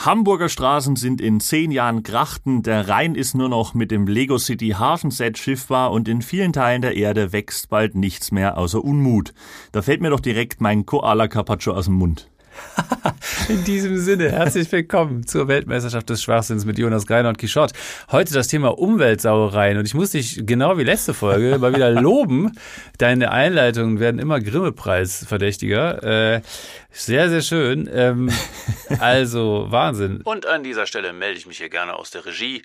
Hamburger Straßen sind in zehn Jahren Grachten, der Rhein ist nur noch mit dem Lego City Hafenset schiffbar und in vielen Teilen der Erde wächst bald nichts mehr außer Unmut. Da fällt mir doch direkt mein Koala Carpaccio aus dem Mund. In diesem Sinne, herzlich willkommen zur Weltmeisterschaft des Schwachsinns mit Jonas Greiner und Quichotte. Heute das Thema Umweltsauereien und ich muss dich genau wie letzte Folge mal wieder loben. Deine Einleitungen werden immer Grimme-Preis verdächtiger. Äh, sehr, sehr schön. Ähm, also Wahnsinn. Und an dieser Stelle melde ich mich hier gerne aus der Regie,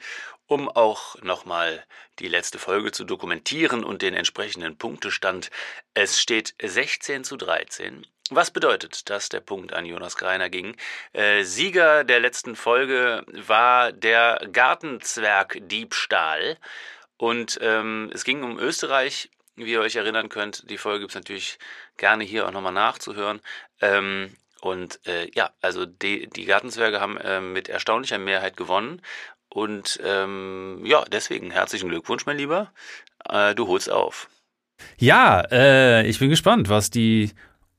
um auch nochmal die letzte Folge zu dokumentieren und den entsprechenden Punktestand. Es steht 16 zu 13 was bedeutet, dass der Punkt an Jonas Greiner ging? Äh, Sieger der letzten Folge war der Gartenzwerg-Diebstahl. Und ähm, es ging um Österreich. Wie ihr euch erinnern könnt, die Folge gibt es natürlich gerne hier auch nochmal nachzuhören. Ähm, und äh, ja, also die, die Gartenzwerge haben äh, mit erstaunlicher Mehrheit gewonnen. Und ähm, ja, deswegen herzlichen Glückwunsch, mein Lieber. Äh, du holst auf. Ja, äh, ich bin gespannt, was die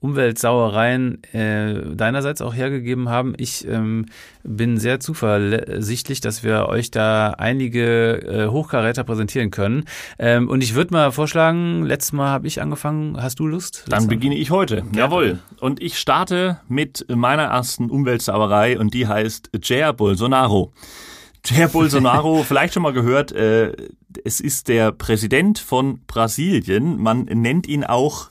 Umweltsauereien äh, deinerseits auch hergegeben haben. Ich ähm, bin sehr zuversichtlich, dass wir euch da einige äh, Hochkaräter präsentieren können. Ähm, und ich würde mal vorschlagen, letztes Mal habe ich angefangen. Hast du Lust? Dann beginne ich heute. Ja. Jawohl. Und ich starte mit meiner ersten Umweltsauerei und die heißt Jair Bolsonaro. Jair Bolsonaro, vielleicht schon mal gehört, äh, es ist der Präsident von Brasilien. Man nennt ihn auch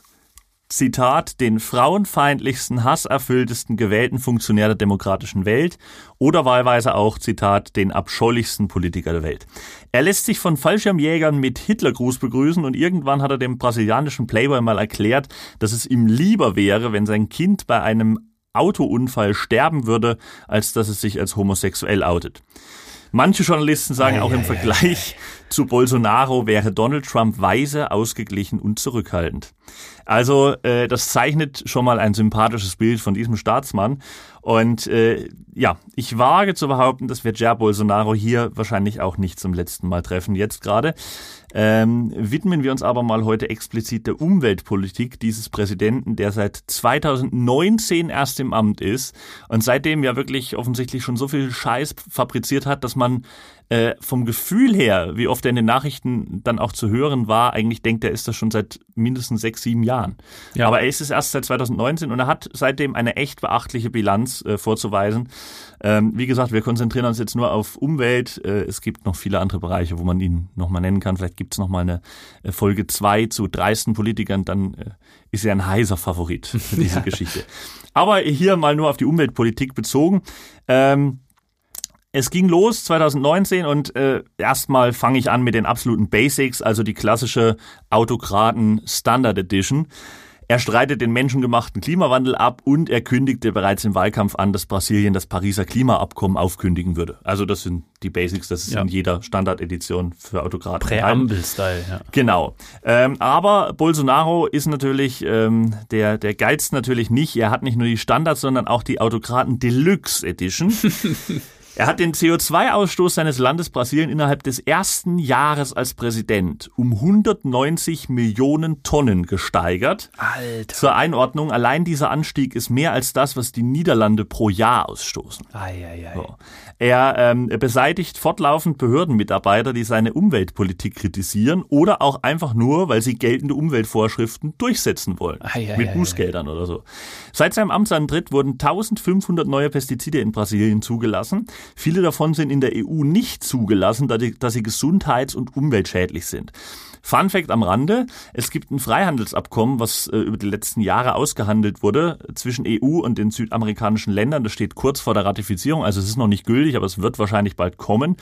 Zitat, den frauenfeindlichsten, hasserfülltesten gewählten Funktionär der demokratischen Welt oder wahlweise auch, Zitat, den abscheulichsten Politiker der Welt. Er lässt sich von Fallschirmjägern mit Hitlergruß begrüßen und irgendwann hat er dem brasilianischen Playboy mal erklärt, dass es ihm lieber wäre, wenn sein Kind bei einem Autounfall sterben würde, als dass es sich als homosexuell outet. Manche Journalisten sagen auch im Vergleich zu Bolsonaro wäre Donald Trump weise, ausgeglichen und zurückhaltend. Also äh, das zeichnet schon mal ein sympathisches Bild von diesem Staatsmann. Und äh, ja, ich wage zu behaupten, dass wir Jair Bolsonaro hier wahrscheinlich auch nicht zum letzten Mal treffen, jetzt gerade. Ähm, widmen wir uns aber mal heute explizit der Umweltpolitik dieses Präsidenten, der seit 2019 erst im Amt ist und seitdem ja wirklich offensichtlich schon so viel Scheiß fabriziert hat, dass man äh, vom Gefühl her, wie oft er in den Nachrichten dann auch zu hören war, eigentlich denkt er, ist das schon seit mindestens sechs, sieben Jahren. Ja. Aber er ist es erst seit 2019 und er hat seitdem eine echt beachtliche Bilanz äh, vorzuweisen. Ähm, wie gesagt, wir konzentrieren uns jetzt nur auf Umwelt. Äh, es gibt noch viele andere Bereiche, wo man ihn nochmal nennen kann. Vielleicht gibt es nochmal eine äh, Folge zwei zu dreisten Politikern, dann äh, ist er ein heißer Favorit für diese ja. Geschichte. Aber hier mal nur auf die Umweltpolitik bezogen. Ähm, es ging los 2019 und äh, erstmal fange ich an mit den absoluten Basics, also die klassische Autokraten Standard Edition. Er streitet den menschengemachten Klimawandel ab und er kündigte bereits im Wahlkampf an, dass Brasilien das Pariser Klimaabkommen aufkündigen würde. Also das sind die Basics, das ist ja. in jeder Standardedition für Autokraten. Präambel-Style, ja. Genau. Ähm, aber Bolsonaro ist natürlich, ähm, der, der geizt natürlich nicht. Er hat nicht nur die Standards, sondern auch die Autokraten Deluxe Edition. Er hat den CO2-Ausstoß seines Landes Brasilien innerhalb des ersten Jahres als Präsident um 190 Millionen Tonnen gesteigert. Alter. Zur Einordnung, allein dieser Anstieg ist mehr als das, was die Niederlande pro Jahr ausstoßen. Ei, ei, ei. So. Er ähm, beseitigt fortlaufend Behördenmitarbeiter, die seine Umweltpolitik kritisieren oder auch einfach nur, weil sie geltende Umweltvorschriften durchsetzen wollen. Ei, ei, mit Bußgeldern oder so. Seit seinem Amtsantritt wurden 1500 neue Pestizide in Brasilien zugelassen. Viele davon sind in der EU nicht zugelassen, da, die, da sie gesundheits- und umweltschädlich sind. Fun Fact am Rande, es gibt ein Freihandelsabkommen, was äh, über die letzten Jahre ausgehandelt wurde zwischen EU und den südamerikanischen Ländern. Das steht kurz vor der Ratifizierung, also es ist noch nicht gültig, aber es wird wahrscheinlich bald kommen.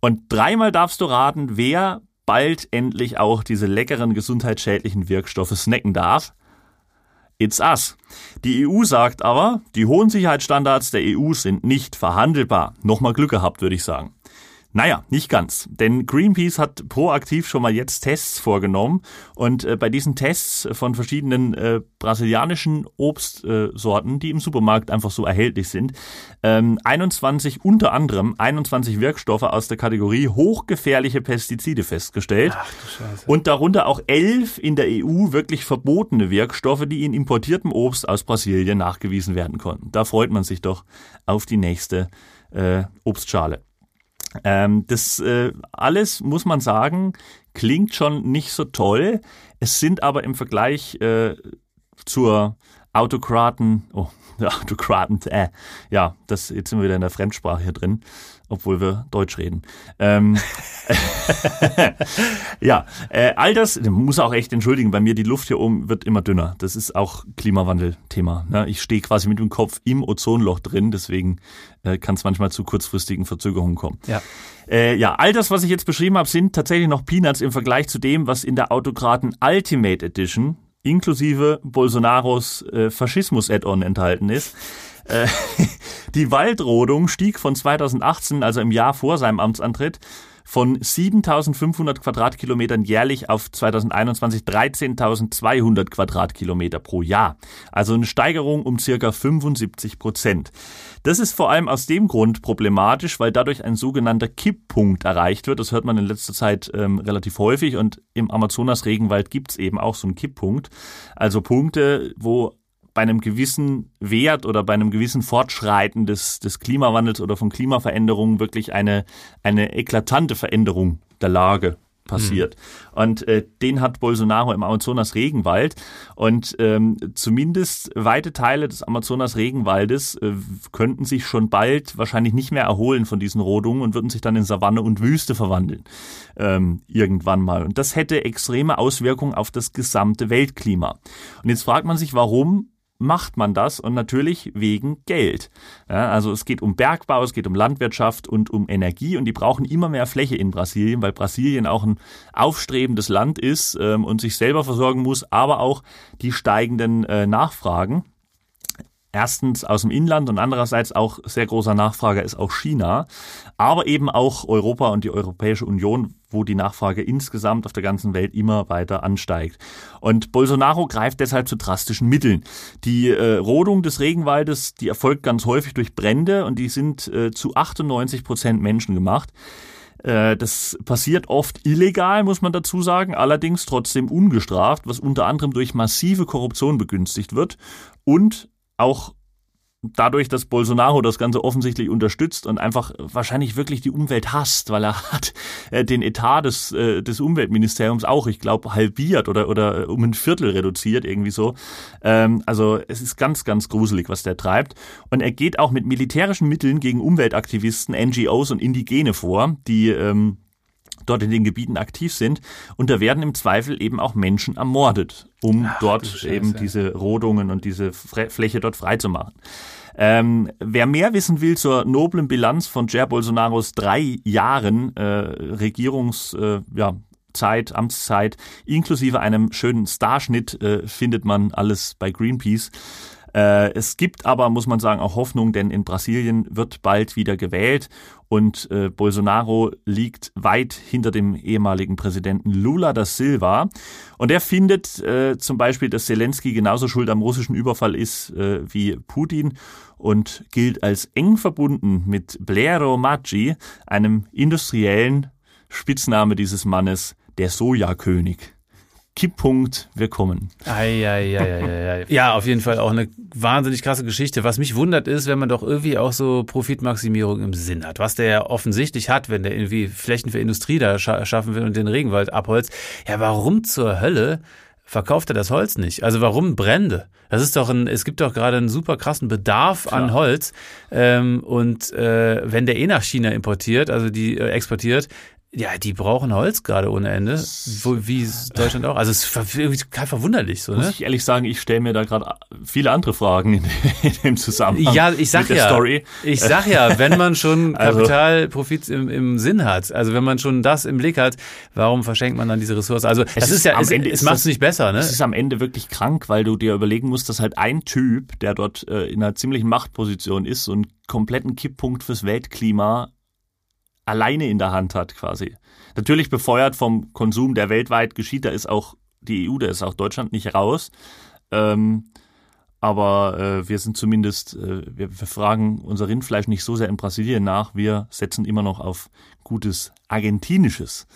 Und dreimal darfst du raten, wer bald endlich auch diese leckeren gesundheitsschädlichen Wirkstoffe snacken darf. It's us. Die EU sagt aber, die hohen Sicherheitsstandards der EU sind nicht verhandelbar. Nochmal Glück gehabt, würde ich sagen. Naja, nicht ganz. Denn Greenpeace hat proaktiv schon mal jetzt Tests vorgenommen. Und äh, bei diesen Tests von verschiedenen äh, brasilianischen Obstsorten, äh, die im Supermarkt einfach so erhältlich sind, ähm, 21, unter anderem 21 Wirkstoffe aus der Kategorie hochgefährliche Pestizide festgestellt. Ach du Scheiße. Und darunter auch elf in der EU wirklich verbotene Wirkstoffe, die in importiertem Obst aus Brasilien nachgewiesen werden konnten. Da freut man sich doch auf die nächste äh, Obstschale. Ähm, das äh, alles, muss man sagen, klingt schon nicht so toll. Es sind aber im Vergleich äh, zur Autokraten, oh, Autokraten, äh, ja, das, jetzt sind wir wieder in der Fremdsprache hier drin, obwohl wir Deutsch reden. Ähm, ja, äh, all das, muss auch echt entschuldigen, bei mir die Luft hier oben wird immer dünner. Das ist auch Klimawandel-Thema. Ne? Ich stehe quasi mit dem Kopf im Ozonloch drin, deswegen äh, kann es manchmal zu kurzfristigen Verzögerungen kommen. Ja. Äh, ja, all das, was ich jetzt beschrieben habe, sind tatsächlich noch Peanuts im Vergleich zu dem, was in der Autokraten Ultimate Edition inklusive Bolsonaros äh, Faschismus-Add-on enthalten ist. Äh, die Waldrodung stieg von 2018, also im Jahr vor seinem Amtsantritt, von 7.500 Quadratkilometern jährlich auf 2021 13.200 Quadratkilometer pro Jahr. Also eine Steigerung um circa 75 Prozent. Das ist vor allem aus dem Grund problematisch, weil dadurch ein sogenannter Kipppunkt erreicht wird. Das hört man in letzter Zeit ähm, relativ häufig und im Amazonas-Regenwald gibt's eben auch so einen Kipppunkt. Also Punkte, wo bei einem gewissen Wert oder bei einem gewissen Fortschreiten des, des Klimawandels oder von Klimaveränderungen wirklich eine, eine eklatante Veränderung der Lage passiert. Mhm. Und äh, den hat Bolsonaro im Amazonas Regenwald. Und ähm, zumindest weite Teile des Amazonas Regenwaldes äh, könnten sich schon bald wahrscheinlich nicht mehr erholen von diesen Rodungen und würden sich dann in Savanne und Wüste verwandeln. Ähm, irgendwann mal. Und das hätte extreme Auswirkungen auf das gesamte Weltklima. Und jetzt fragt man sich, warum macht man das und natürlich wegen Geld. Ja, also es geht um Bergbau, es geht um Landwirtschaft und um Energie und die brauchen immer mehr Fläche in Brasilien, weil Brasilien auch ein aufstrebendes Land ist ähm, und sich selber versorgen muss, aber auch die steigenden äh, Nachfragen. Erstens aus dem Inland und andererseits auch sehr großer Nachfrager ist auch China, aber eben auch Europa und die Europäische Union, wo die Nachfrage insgesamt auf der ganzen Welt immer weiter ansteigt. Und Bolsonaro greift deshalb zu drastischen Mitteln. Die äh, Rodung des Regenwaldes, die erfolgt ganz häufig durch Brände und die sind äh, zu 98 Prozent menschengemacht. Äh, das passiert oft illegal, muss man dazu sagen, allerdings trotzdem ungestraft, was unter anderem durch massive Korruption begünstigt wird und auch dadurch, dass Bolsonaro das Ganze offensichtlich unterstützt und einfach wahrscheinlich wirklich die Umwelt hasst, weil er hat äh, den Etat des, äh, des Umweltministeriums auch, ich glaube, halbiert oder, oder um ein Viertel reduziert, irgendwie so. Ähm, also es ist ganz, ganz gruselig, was der treibt. Und er geht auch mit militärischen Mitteln gegen Umweltaktivisten, NGOs und Indigene vor, die ähm, dort in den Gebieten aktiv sind. Und da werden im Zweifel eben auch Menschen ermordet, um Ach, dort eben diese Rodungen und diese Fläche dort freizumachen. Ähm, wer mehr wissen will zur noblen Bilanz von Jair Bolsonaros drei Jahren äh, Regierungs, äh, ja, Zeit, Amtszeit, inklusive einem schönen Starschnitt, äh, findet man alles bei Greenpeace. Äh, es gibt aber, muss man sagen, auch Hoffnung, denn in Brasilien wird bald wieder gewählt und äh, Bolsonaro liegt weit hinter dem ehemaligen Präsidenten Lula da Silva. Und er findet äh, zum Beispiel, dass Zelensky genauso schuld am russischen Überfall ist äh, wie Putin und gilt als eng verbunden mit Blero Maggi, einem industriellen Spitzname dieses Mannes, der Sojakönig. Kipppunkt, wir kommen. Ei, ei, ei, ei, ei. Ja, auf jeden Fall auch eine wahnsinnig krasse Geschichte. Was mich wundert ist, wenn man doch irgendwie auch so Profitmaximierung im Sinn hat, was der ja offensichtlich hat, wenn der irgendwie Flächen für Industrie da scha schaffen will und den Regenwald abholzt. Ja, warum zur Hölle verkauft er das Holz nicht? Also warum Brände? Das ist doch ein, es gibt doch gerade einen super krassen Bedarf Klar. an Holz. Ähm, und äh, wenn der eh nach China importiert, also die äh, exportiert, ja, die brauchen Holz gerade ohne Ende, wo, wie Deutschland auch. Also es ist irgendwie total verwunderlich. So, ne? Muss ich ehrlich sagen, ich stelle mir da gerade viele andere Fragen in, in, dem Zusammenhang. Ja, ich sag ja, Story. ich sag ja, wenn man schon also Kapitalprofit im, im Sinn hat, also wenn man schon das im Blick hat, warum verschenkt man dann diese Ressource? Also es, es ist ja, es, es macht es nicht besser. Ne? Es ist am Ende wirklich krank, weil du dir überlegen musst, dass halt ein Typ, der dort äh, in einer ziemlichen Machtposition ist, so einen kompletten Kipppunkt fürs Weltklima alleine in der Hand hat quasi. Natürlich befeuert vom Konsum, der weltweit geschieht, da ist auch die EU, da ist auch Deutschland nicht raus. Ähm, aber äh, wir sind zumindest, äh, wir, wir fragen unser Rindfleisch nicht so sehr in Brasilien nach, wir setzen immer noch auf gutes argentinisches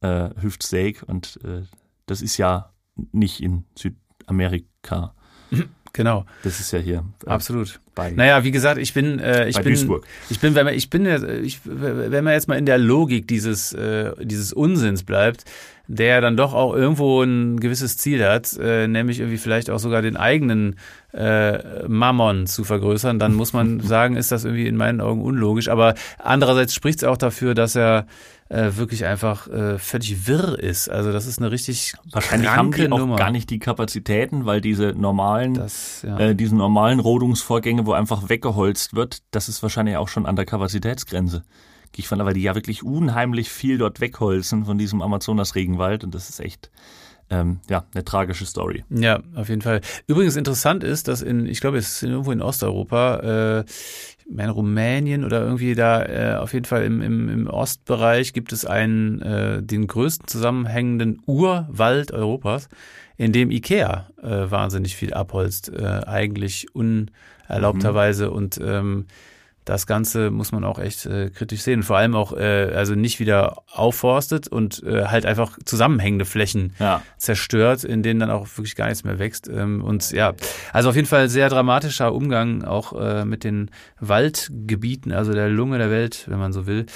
äh, Hüftsteak und äh, das ist ja nicht in Südamerika genau. Das ist ja hier. Äh, Absolut. Bei, naja, wie gesagt, ich bin, äh, ich bei bin, Duisburg. ich bin, wenn man, ich bin, ich, wenn man jetzt mal in der Logik dieses, äh, dieses Unsinns bleibt, der dann doch auch irgendwo ein gewisses Ziel hat, äh, nämlich irgendwie vielleicht auch sogar den eigenen äh, Mammon zu vergrößern, dann muss man sagen, ist das irgendwie in meinen Augen unlogisch. Aber andererseits spricht es auch dafür, dass er äh, wirklich einfach äh, völlig wirr ist. Also das ist eine richtig Wahrscheinlich haben die auch gar nicht die Kapazitäten, weil diese normalen, das, ja. äh, diese normalen Rodungsvorgänge, wo einfach weggeholzt wird, das ist wahrscheinlich auch schon an der Kapazitätsgrenze. Gehe ich von, weil die ja wirklich unheimlich viel dort wegholzen von diesem Amazonas-Regenwald und das ist echt ähm, ja, eine tragische Story. Ja, auf jeden Fall. Übrigens interessant ist, dass in, ich glaube, es ist irgendwo in Osteuropa, äh, in Rumänien oder irgendwie da, äh, auf jeden Fall im, im, im Ostbereich gibt es einen, äh, den größten zusammenhängenden Urwald Europas, in dem Ikea äh, wahnsinnig viel abholzt, äh, eigentlich unerlaubterweise mhm. und ähm, das Ganze muss man auch echt äh, kritisch sehen. Vor allem auch, äh, also nicht wieder aufforstet und äh, halt einfach zusammenhängende Flächen ja. zerstört, in denen dann auch wirklich gar nichts mehr wächst. Ähm, und ja, also auf jeden Fall sehr dramatischer Umgang auch äh, mit den Waldgebieten, also der Lunge der Welt, wenn man so will.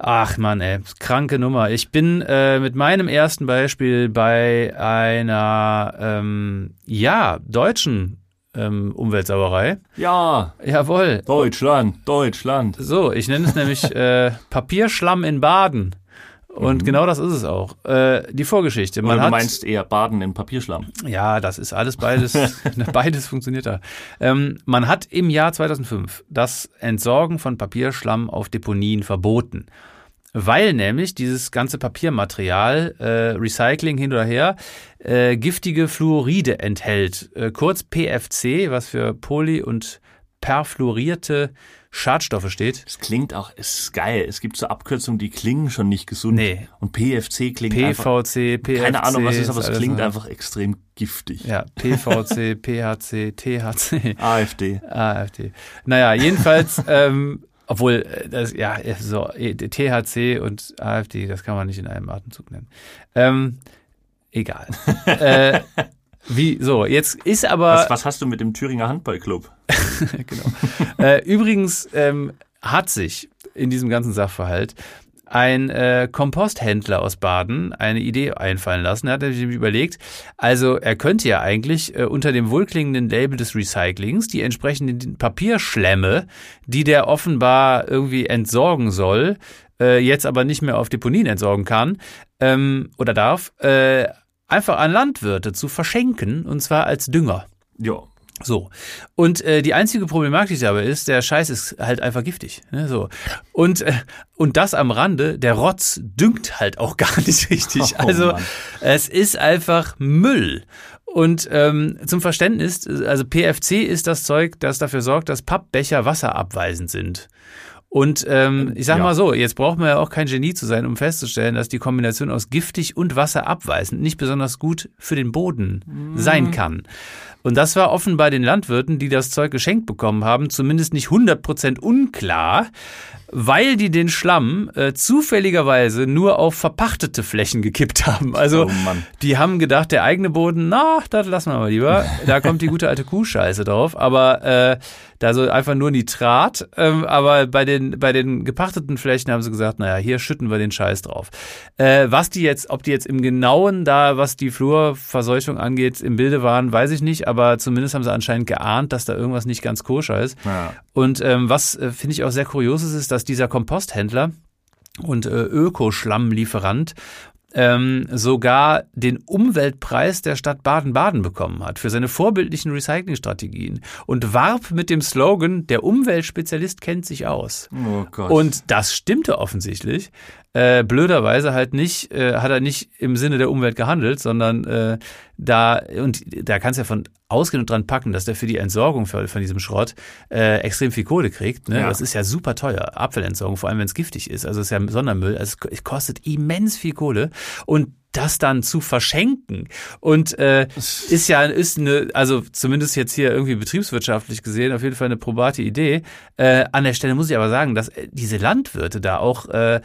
Ach man, ey, kranke Nummer. Ich bin äh, mit meinem ersten Beispiel bei einer ähm, ja deutschen ähm, Umweltsauerei. Ja. Jawohl. Deutschland, Deutschland. So, ich nenne es nämlich äh, Papierschlamm in Baden. Und mhm. genau das ist es auch. Äh, die Vorgeschichte. Man Oder du hat, meinst eher Baden in Papierschlamm. Ja, das ist alles beides. beides funktioniert da. Ähm, man hat im Jahr 2005 das Entsorgen von Papierschlamm auf Deponien verboten weil nämlich dieses ganze Papiermaterial, äh, Recycling hin oder her, äh, giftige Fluoride enthält. Äh, kurz PFC, was für poly- und perfluorierte Schadstoffe steht. Es klingt auch, es ist geil. Es gibt so Abkürzungen, die klingen schon nicht gesund. Nee. Und PFC klingt PVC, einfach. PFC. Keine Ahnung, was es ist, aber es klingt einfach extrem giftig. Ja, PVC, PHC, THC. AfD. AfD. Naja, jedenfalls ähm, obwohl, äh, das, ja, so, e, THC und AfD, das kann man nicht in einem Atemzug nennen. Ähm, egal. äh, wie, so, jetzt ist aber. Was, was hast du mit dem Thüringer Handballclub? genau. äh, übrigens ähm, hat sich in diesem ganzen Sachverhalt ein äh, Komposthändler aus Baden eine Idee einfallen lassen. Er hat sich überlegt, also er könnte ja eigentlich äh, unter dem wohlklingenden Label des Recyclings die entsprechenden Papierschlämme, die der offenbar irgendwie entsorgen soll, äh, jetzt aber nicht mehr auf Deponien entsorgen kann ähm, oder darf, äh, einfach an Landwirte zu verschenken und zwar als Dünger. Ja. So. Und äh, die einzige Problematik dabei ist, der Scheiß ist halt einfach giftig. Ne? So. Und, äh, und das am Rande, der Rotz düngt halt auch gar nicht richtig. Oh, also Mann. es ist einfach Müll. Und ähm, zum Verständnis, also PFC ist das Zeug, das dafür sorgt, dass Pappbecher wasserabweisend sind. Und ähm, ich sag ja. mal so, jetzt braucht man ja auch kein Genie zu sein, um festzustellen, dass die Kombination aus giftig und wasserabweisend nicht besonders gut für den Boden mm. sein kann. Und das war offenbar den Landwirten, die das Zeug geschenkt bekommen haben, zumindest nicht 100% unklar, weil die den Schlamm äh, zufälligerweise nur auf verpachtete Flächen gekippt haben. Also oh die haben gedacht, der eigene Boden, na, das lassen wir mal lieber. Da kommt die gute alte Kuhscheiße drauf. Aber äh, da so einfach nur Nitrat. Ähm, aber bei den, bei den gepachteten Flächen haben sie gesagt, naja, hier schütten wir den Scheiß drauf. Äh, was die jetzt, ob die jetzt im Genauen da, was die Flurverseuchung angeht, im Bilde waren, weiß ich nicht. Aber zumindest haben sie anscheinend geahnt, dass da irgendwas nicht ganz koscher ist. Ja. Und ähm, was äh, finde ich auch sehr kurios ist, ist, dass dieser Komposthändler und äh, Ökoschlammlieferant ähm, sogar den Umweltpreis der Stadt Baden-Baden bekommen hat für seine vorbildlichen Recyclingstrategien und warb mit dem Slogan, der Umweltspezialist kennt sich aus. Oh Gott. Und das stimmte offensichtlich. Äh, blöderweise halt nicht, äh, hat er nicht im Sinne der Umwelt gehandelt, sondern äh, da, und da kannst du ja von ausgehen und dran packen, dass der für die Entsorgung für, von diesem Schrott äh, extrem viel Kohle kriegt. Ne? Ja. Das ist ja super teuer, Abfallentsorgung, vor allem wenn es giftig ist. Also es ist ja Sondermüll, also es kostet immens viel Kohle. Und das dann zu verschenken und äh, ist ja ist eine also zumindest jetzt hier irgendwie betriebswirtschaftlich gesehen auf jeden Fall eine probate Idee. Äh, an der Stelle muss ich aber sagen, dass äh, diese Landwirte da auch äh,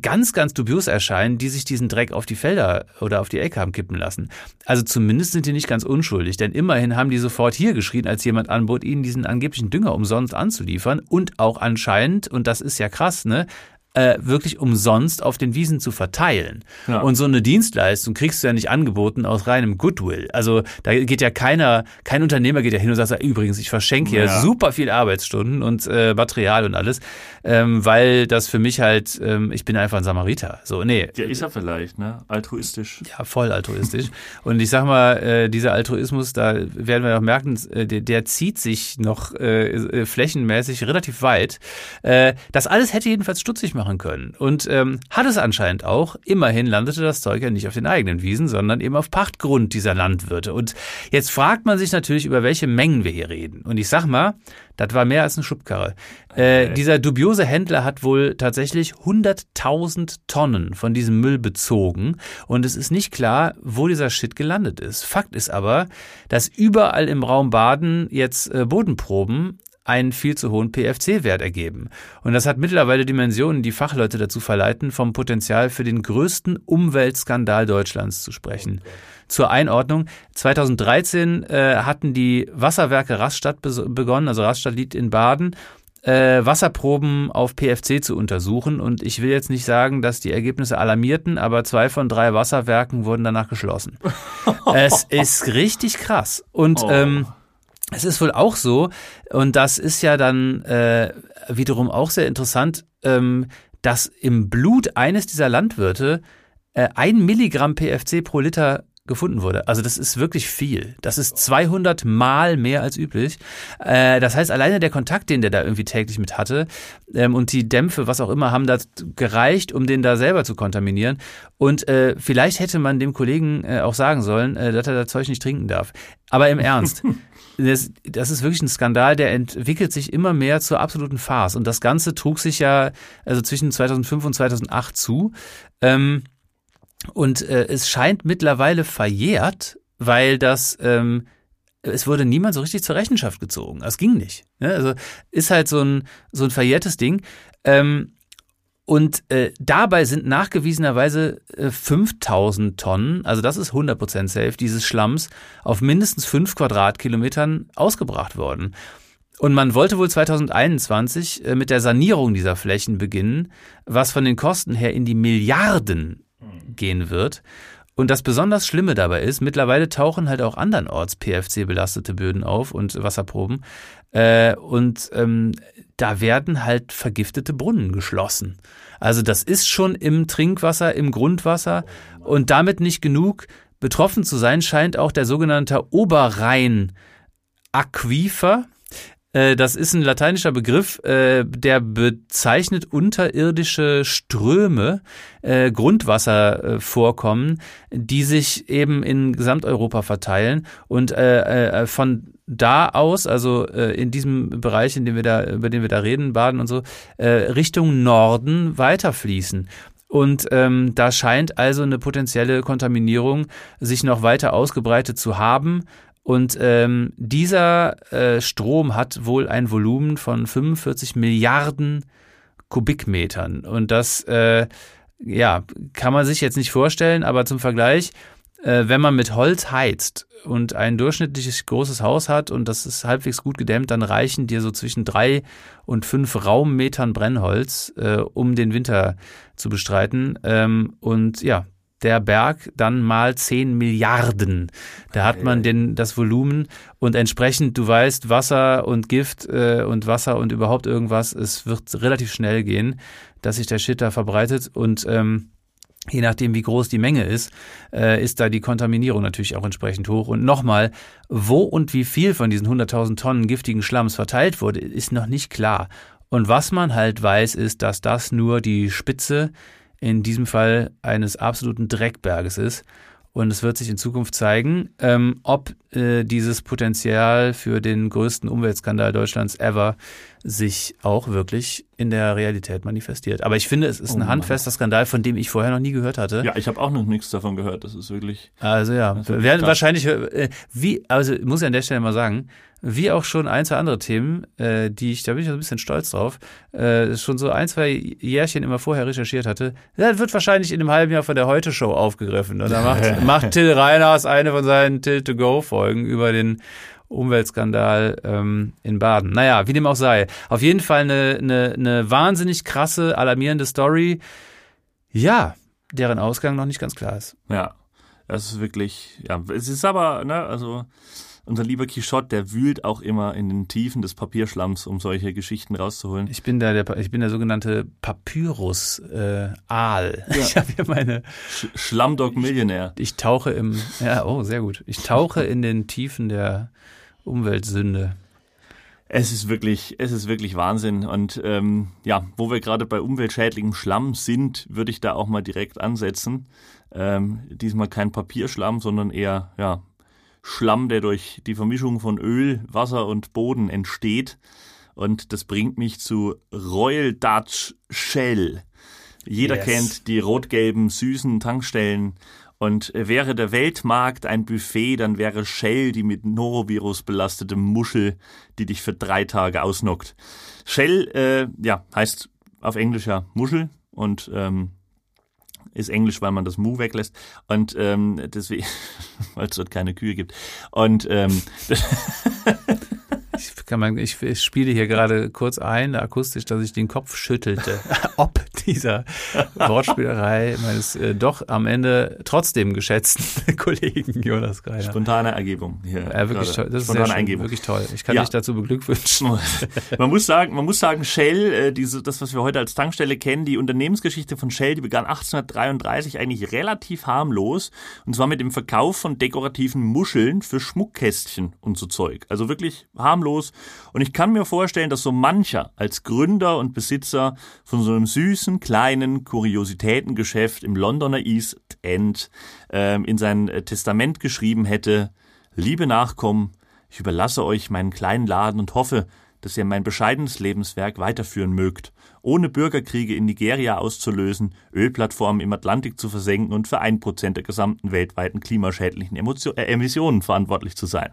ganz, ganz dubios erscheinen, die sich diesen Dreck auf die Felder oder auf die Ecke haben kippen lassen. Also zumindest sind die nicht ganz unschuldig, denn immerhin haben die sofort hier geschrien, als jemand anbot, ihnen diesen angeblichen Dünger umsonst anzuliefern und auch anscheinend, und das ist ja krass, ne, äh, wirklich umsonst auf den Wiesen zu verteilen. Ja. Und so eine Dienstleistung kriegst du ja nicht angeboten aus reinem Goodwill. Also da geht ja keiner, kein Unternehmer geht ja hin und sagt, übrigens, ich verschenke hier ja. super viel Arbeitsstunden und äh, Material und alles, ähm, weil das für mich halt, ähm, ich bin einfach ein Samariter. So, nee. Ja, ist er vielleicht, ne? Altruistisch. Ja, voll altruistisch. und ich sag mal, äh, dieser Altruismus, da werden wir noch merken, äh, der, der zieht sich noch äh, äh flächenmäßig relativ weit. Äh, das alles hätte jedenfalls stutzig machen machen können. Und ähm, hat es anscheinend auch. Immerhin landete das Zeug ja nicht auf den eigenen Wiesen, sondern eben auf Pachtgrund dieser Landwirte. Und jetzt fragt man sich natürlich, über welche Mengen wir hier reden. Und ich sag mal, das war mehr als eine Schubkarre. Äh, dieser dubiose Händler hat wohl tatsächlich 100.000 Tonnen von diesem Müll bezogen und es ist nicht klar, wo dieser Shit gelandet ist. Fakt ist aber, dass überall im Raum Baden jetzt äh, Bodenproben einen viel zu hohen PFC-Wert ergeben. Und das hat mittlerweile Dimensionen, die Fachleute dazu verleiten, vom Potenzial für den größten Umweltskandal Deutschlands zu sprechen. Zur Einordnung, 2013 äh, hatten die Wasserwerke Raststadt begonnen, also Raststadt liegt in Baden, äh, Wasserproben auf PFC zu untersuchen. Und ich will jetzt nicht sagen, dass die Ergebnisse alarmierten, aber zwei von drei Wasserwerken wurden danach geschlossen. es ist richtig krass. Und oh. ähm, es ist wohl auch so, und das ist ja dann äh, wiederum auch sehr interessant, ähm, dass im Blut eines dieser Landwirte äh, ein Milligramm PFC pro Liter gefunden wurde. Also das ist wirklich viel. Das ist 200 Mal mehr als üblich. Äh, das heißt, alleine der Kontakt, den der da irgendwie täglich mit hatte ähm, und die Dämpfe, was auch immer, haben da gereicht, um den da selber zu kontaminieren. Und äh, vielleicht hätte man dem Kollegen äh, auch sagen sollen, äh, dass er das Zeug nicht trinken darf. Aber im Ernst, das, das ist wirklich ein Skandal, der entwickelt sich immer mehr zur absoluten Farce. Und das Ganze trug sich ja also zwischen 2005 und 2008 zu. Ähm, und äh, es scheint mittlerweile verjährt, weil das ähm, es wurde niemand so richtig zur Rechenschaft gezogen. Das ging nicht. Ne? Also ist halt so ein so ein verjährtes Ding. Ähm, und äh, dabei sind nachgewiesenerweise äh, 5000 Tonnen, also das ist 100% safe, dieses Schlamms auf mindestens 5 Quadratkilometern ausgebracht worden. Und man wollte wohl 2021 äh, mit der Sanierung dieser Flächen beginnen, was von den Kosten her in die Milliarden gehen wird. Und das besonders Schlimme dabei ist, mittlerweile tauchen halt auch andernorts PFC-belastete Böden auf und Wasserproben. Äh, und ähm, da werden halt vergiftete Brunnen geschlossen. Also das ist schon im Trinkwasser, im Grundwasser und damit nicht genug. Betroffen zu sein scheint auch der sogenannte Oberrhein-Aquifer. Äh, das ist ein lateinischer Begriff, äh, der bezeichnet unterirdische Ströme, äh, Grundwasservorkommen, die sich eben in Gesamteuropa verteilen und von da aus, also in diesem Bereich, in dem wir da, über den wir da reden, Baden und so, Richtung Norden weiterfließen. Und ähm, da scheint also eine potenzielle Kontaminierung sich noch weiter ausgebreitet zu haben. Und ähm, dieser äh, Strom hat wohl ein Volumen von 45 Milliarden Kubikmetern. Und das, äh, ja, kann man sich jetzt nicht vorstellen, aber zum Vergleich, äh, wenn man mit Holz heizt und ein durchschnittliches großes Haus hat und das ist halbwegs gut gedämmt, dann reichen dir so zwischen drei und fünf Raummetern Brennholz, äh, um den Winter zu bestreiten. Ähm, und ja, der Berg dann mal 10 Milliarden. Da hat man den, das Volumen und entsprechend, du weißt, Wasser und Gift äh, und Wasser und überhaupt irgendwas, es wird relativ schnell gehen, dass sich der Shit da verbreitet und ähm, je nachdem, wie groß die Menge ist, äh, ist da die Kontaminierung natürlich auch entsprechend hoch. Und nochmal, wo und wie viel von diesen 100.000 Tonnen giftigen Schlamms verteilt wurde, ist noch nicht klar. Und was man halt weiß, ist, dass das nur die Spitze in diesem Fall eines absoluten Dreckberges ist. Und es wird sich in Zukunft zeigen, ähm, ob äh, dieses Potenzial für den größten Umweltskandal Deutschlands ever sich auch wirklich in der Realität manifestiert. Aber ich finde, es ist Oh ein handfester Skandal, von dem ich vorher noch nie gehört hatte. Ja, ich habe auch noch nichts davon gehört. Das ist wirklich. Also ja, werden wahrscheinlich, äh, wie, also muss ich an der Stelle mal sagen, wie auch schon ein, zwei andere Themen, äh, die ich, da bin ich auch ein bisschen stolz drauf, äh, schon so ein, zwei Jährchen immer vorher recherchiert hatte, das wird wahrscheinlich in einem halben Jahr von der Heute-Show aufgegriffen. Und da macht, macht Till Reiners eine von seinen Till-to-Go-Folgen über den Umweltskandal ähm, in Baden. Naja, wie dem auch sei. Auf jeden Fall eine, eine, eine wahnsinnig krasse, alarmierende Story. Ja, deren Ausgang noch nicht ganz klar ist. Ja, das ist wirklich. Ja, es ist aber, ne, also. Unser lieber Quichotte, der wühlt auch immer in den Tiefen des Papierschlamms, um solche Geschichten rauszuholen. Ich bin der, der ich bin der sogenannte Papyrus äh, Aal. Ich habe hier meine Sch Schlammdog Millionär. ich tauche im ja, oh, sehr gut. Ich tauche in den Tiefen der Umweltsünde. Es ist wirklich, es ist wirklich Wahnsinn. Und ähm, ja, wo wir gerade bei umweltschädlichem Schlamm sind, würde ich da auch mal direkt ansetzen. Ähm, diesmal kein Papierschlamm, sondern eher ja, Schlamm, der durch die Vermischung von Öl, Wasser und Boden entsteht. Und das bringt mich zu Royal Dutch Shell. Jeder Yes. kennt die rot-gelben, süßen Tankstellen. Und äh, wäre der Weltmarkt ein Buffet, dann wäre Shell die mit Norovirus belastete Muschel, die dich für drei Tage ausnockt. Shell, äh, ja, heißt auf Englisch ja Muschel und ähm, ist Englisch, weil man das Mu weglässt und ähm, deswegen, weil es dort keine Kühe gibt. Und ähm, kann man, ich, ich spiele hier gerade kurz ein, akustisch, dass ich den Kopf schüttelte, ob dieser Wortspielerei meines äh, doch am Ende trotzdem geschätzten Kollegen Jonas Greiner. spontane Ergebung hier. Ja, wirklich toll. Das ist spontane schön, Eingebung. wirklich toll. Ich kann Ja. dich dazu beglückwünschen. man muss sagen, man muss sagen, Shell, äh, diese, das, was wir heute als Tankstelle kennen, die Unternehmensgeschichte von Shell, die begann 1833 eigentlich relativ harmlos. Und zwar mit dem Verkauf von dekorativen Muscheln für Schmuckkästchen und so Zeug. Also wirklich harmlos. Und ich kann mir vorstellen, dass so mancher als Gründer und Besitzer von so einem süßen, kleinen Kuriositätengeschäft im Londoner East End ähm, in sein äh, Testament geschrieben hätte, liebe Nachkommen, ich überlasse euch meinen kleinen Laden und hoffe, dass ihr mein bescheidenes Lebenswerk weiterführen mögt, ohne Bürgerkriege in Nigeria auszulösen, Ölplattformen im Atlantik zu versenken und für ein Prozent der gesamten weltweiten klimaschädlichen Emotio äh, Emissionen verantwortlich zu sein.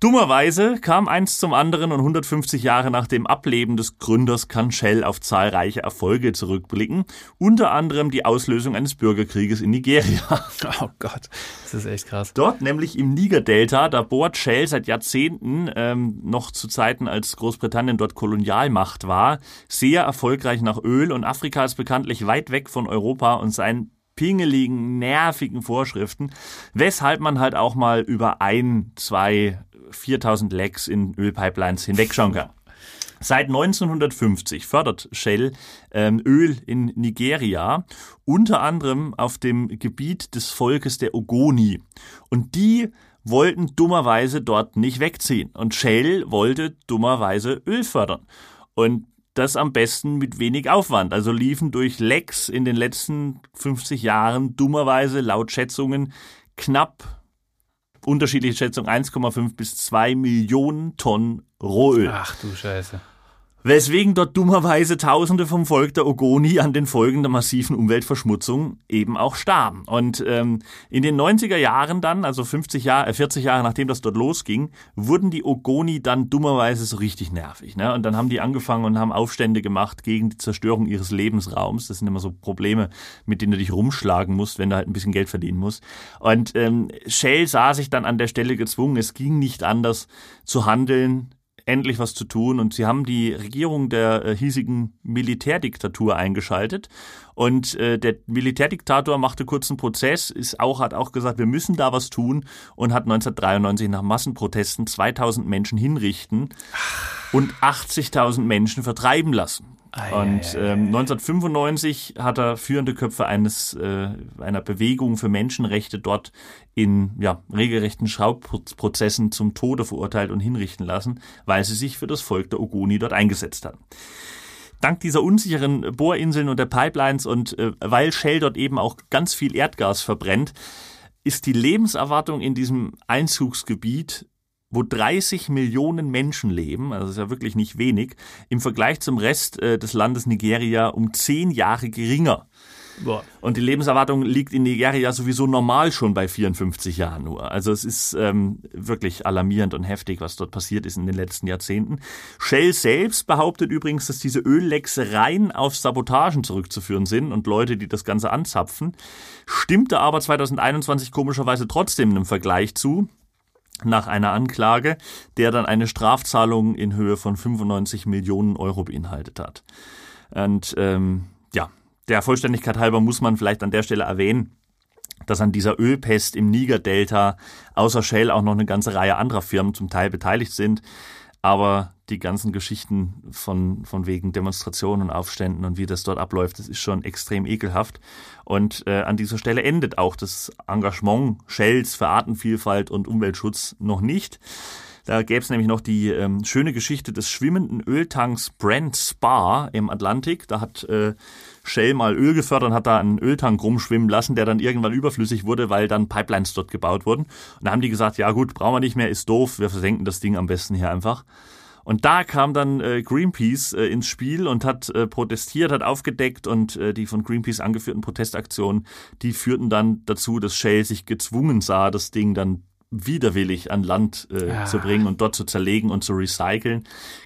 Dummerweise kam eins zum anderen und 150 Jahre nach dem Ableben des Gründers kann Shell auf zahlreiche Erfolge zurückblicken, unter anderem die Auslösung eines Bürgerkrieges in Nigeria. Oh Gott, das ist echt krass. Dort, nämlich im Niger-Delta, da bohrt Shell seit Jahrzehnten, ähm, noch zu Zeiten, als Großbritannien dort Kolonialmacht war, sehr erfolgreich nach Öl und Afrika ist bekanntlich weit weg von Europa und seinen pingeligen, nervigen Vorschriften, weshalb man halt auch mal über ein, zwei, 4000 Lecks in Ölpipelines hinwegschauen kann. Seit 1950 fördert Shell ähm, Öl in Nigeria, unter anderem auf dem Gebiet des Volkes der Ogoni. Und die wollten dummerweise dort nicht wegziehen. Und Shell wollte dummerweise Öl fördern. Und das am besten mit wenig Aufwand. Also liefen durch Lecks in den letzten 50 Jahren dummerweise laut Schätzungen knapp unterschiedliche Schätzungen 1,5 bis 2 Millionen Tonnen Rohöl. Ach du Scheiße. Weswegen dort dummerweise Tausende vom Volk der Ogoni an den Folgen der massiven Umweltverschmutzung eben auch starben. Und ähm, in den 90er Jahren dann, also 50 Jahre, äh, 40 Jahre nachdem das dort losging, wurden die Ogoni dann dummerweise so richtig nervig. Ne? Und dann haben die angefangen und haben Aufstände gemacht gegen die Zerstörung ihres Lebensraums. Das sind immer so Probleme, mit denen du dich rumschlagen musst, wenn du halt ein bisschen Geld verdienen musst. Und ähm, Shell sah sich dann an der Stelle gezwungen, es ging nicht anders zu handeln, endlich was zu tun und sie haben die Regierung der äh, hiesigen Militärdiktatur eingeschaltet und äh, der Militärdiktator machte kurzen Prozess, ist auch hat auch gesagt, wir müssen da was tun und hat 1993 nach Massenprotesten 2000 Menschen hinrichten und 80.000 Menschen vertreiben lassen. Ei, Und ei, ei, ähm, 1995 hat er führende Köpfe eines äh, einer Bewegung für Menschenrechte dort in ja, regelrechten Schraubprozessen zum Tode verurteilt und hinrichten lassen, weil sie sich für das Volk der Ogoni dort eingesetzt haben. Dank dieser unsicheren Bohrinseln und der Pipelines und äh, weil Shell dort eben auch ganz viel Erdgas verbrennt, ist die Lebenserwartung in diesem Einzugsgebiet wo 30 Millionen Menschen leben, also das ist ja wirklich nicht wenig, im Vergleich zum Rest äh, des Landes Nigeria um zehn Jahre geringer. Boah. Und die Lebenserwartung liegt in Nigeria sowieso normal schon bei 54 Jahren nur. Also es ist ähm, wirklich alarmierend und heftig, was dort passiert ist in den letzten Jahrzehnten. Shell selbst behauptet übrigens, dass diese Öllecks rein auf Sabotagen zurückzuführen sind und Leute, die das Ganze anzapfen. Stimmte aber 2021 komischerweise trotzdem einem Vergleich zu nach einer Anklage, der dann eine Strafzahlung in Höhe von 95 Millionen Euro beinhaltet hat. Und ähm, ja, der Vollständigkeit halber muss man vielleicht an der Stelle erwähnen, dass an dieser Ölpest im Niger-Delta außer Shell auch noch eine ganze Reihe anderer Firmen zum Teil beteiligt sind. Aber die ganzen Geschichten von, von wegen Demonstrationen und Aufständen und wie das dort abläuft, das ist schon extrem ekelhaft. Und äh, an dieser Stelle endet auch das Engagement Shells für Artenvielfalt und Umweltschutz noch nicht. Da gäbe es nämlich noch die ähm, schöne Geschichte des schwimmenden Öltanks Brent Spa im Atlantik. Da hat äh, Shell mal Öl gefördert und hat da einen Öltank rumschwimmen lassen, der dann irgendwann überflüssig wurde, weil dann Pipelines dort gebaut wurden. Und da haben die gesagt, ja gut, brauchen wir nicht mehr, ist doof, wir versenken das Ding am besten hier einfach. Und da kam dann äh, Greenpeace äh, ins Spiel und hat äh, protestiert, hat aufgedeckt und äh, die von Greenpeace angeführten Protestaktionen, die führten dann dazu, dass Shell sich gezwungen sah, das Ding dann widerwillig an Land ja. zu bringen und dort zu zerlegen und zu recyceln,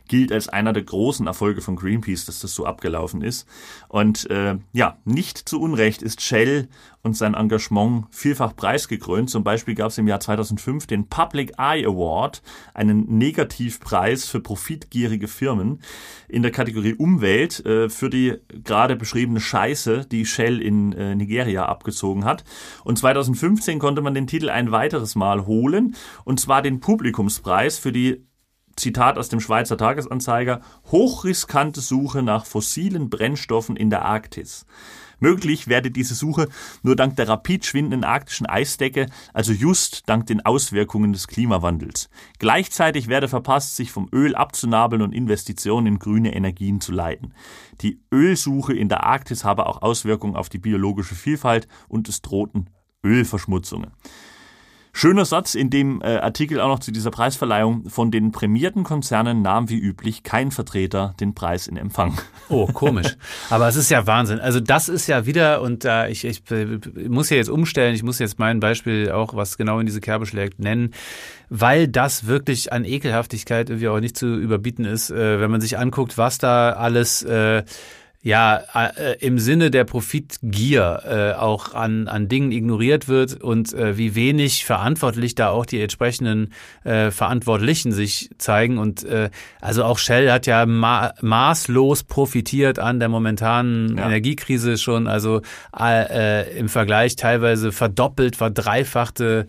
gilt als einer der großen Erfolge von Greenpeace, dass das so abgelaufen ist. Und äh, ja, nicht zu Unrecht ist Shell und sein Engagement vielfach preisgekrönt. Zum Beispiel gab es im Jahr 2005 den Public Eye Award, einen Negativpreis für profitgierige Firmen in der Kategorie Umwelt äh, für die gerade beschriebene Scheiße, die Shell in äh, Nigeria abgezogen hat. Und 2015 konnte man den Titel ein weiteres Mal holen, und zwar den Publikumspreis für die Zitat aus dem Schweizer Tagesanzeiger, hochriskante Suche nach fossilen Brennstoffen in der Arktis. Möglich werde diese Suche nur dank der rapid schwindenden arktischen Eisdecke, also just dank den Auswirkungen des Klimawandels. Gleichzeitig werde verpasst, sich vom Öl abzunabeln und Investitionen in grüne Energien zu leiten. Die Ölsuche in der Arktis habe auch Auswirkungen auf die biologische Vielfalt und es drohten Ölverschmutzungen. Schöner Satz in dem äh, Artikel auch noch zu dieser Preisverleihung. Von den prämierten Konzernen nahm wie üblich kein Vertreter den Preis in Empfang. Oh, komisch. Aber es ist ja Wahnsinn. Also das ist ja wieder, und da ich, ich muss ja jetzt umstellen, ich muss jetzt mein Beispiel auch, was genau in diese Kerbe schlägt, nennen, weil das wirklich an Ekelhaftigkeit irgendwie auch nicht zu überbieten ist, äh, wenn man sich anguckt, was da alles äh, ja äh, im Sinne der Profitgier äh, auch an, an Dingen ignoriert wird und äh, wie wenig verantwortlich da auch die entsprechenden äh, Verantwortlichen sich zeigen. Und äh, also auch Shell hat ja ma maßlos profitiert an der momentanen ja. Energiekrise schon, also äh, im Vergleich teilweise verdoppelt, verdreifachte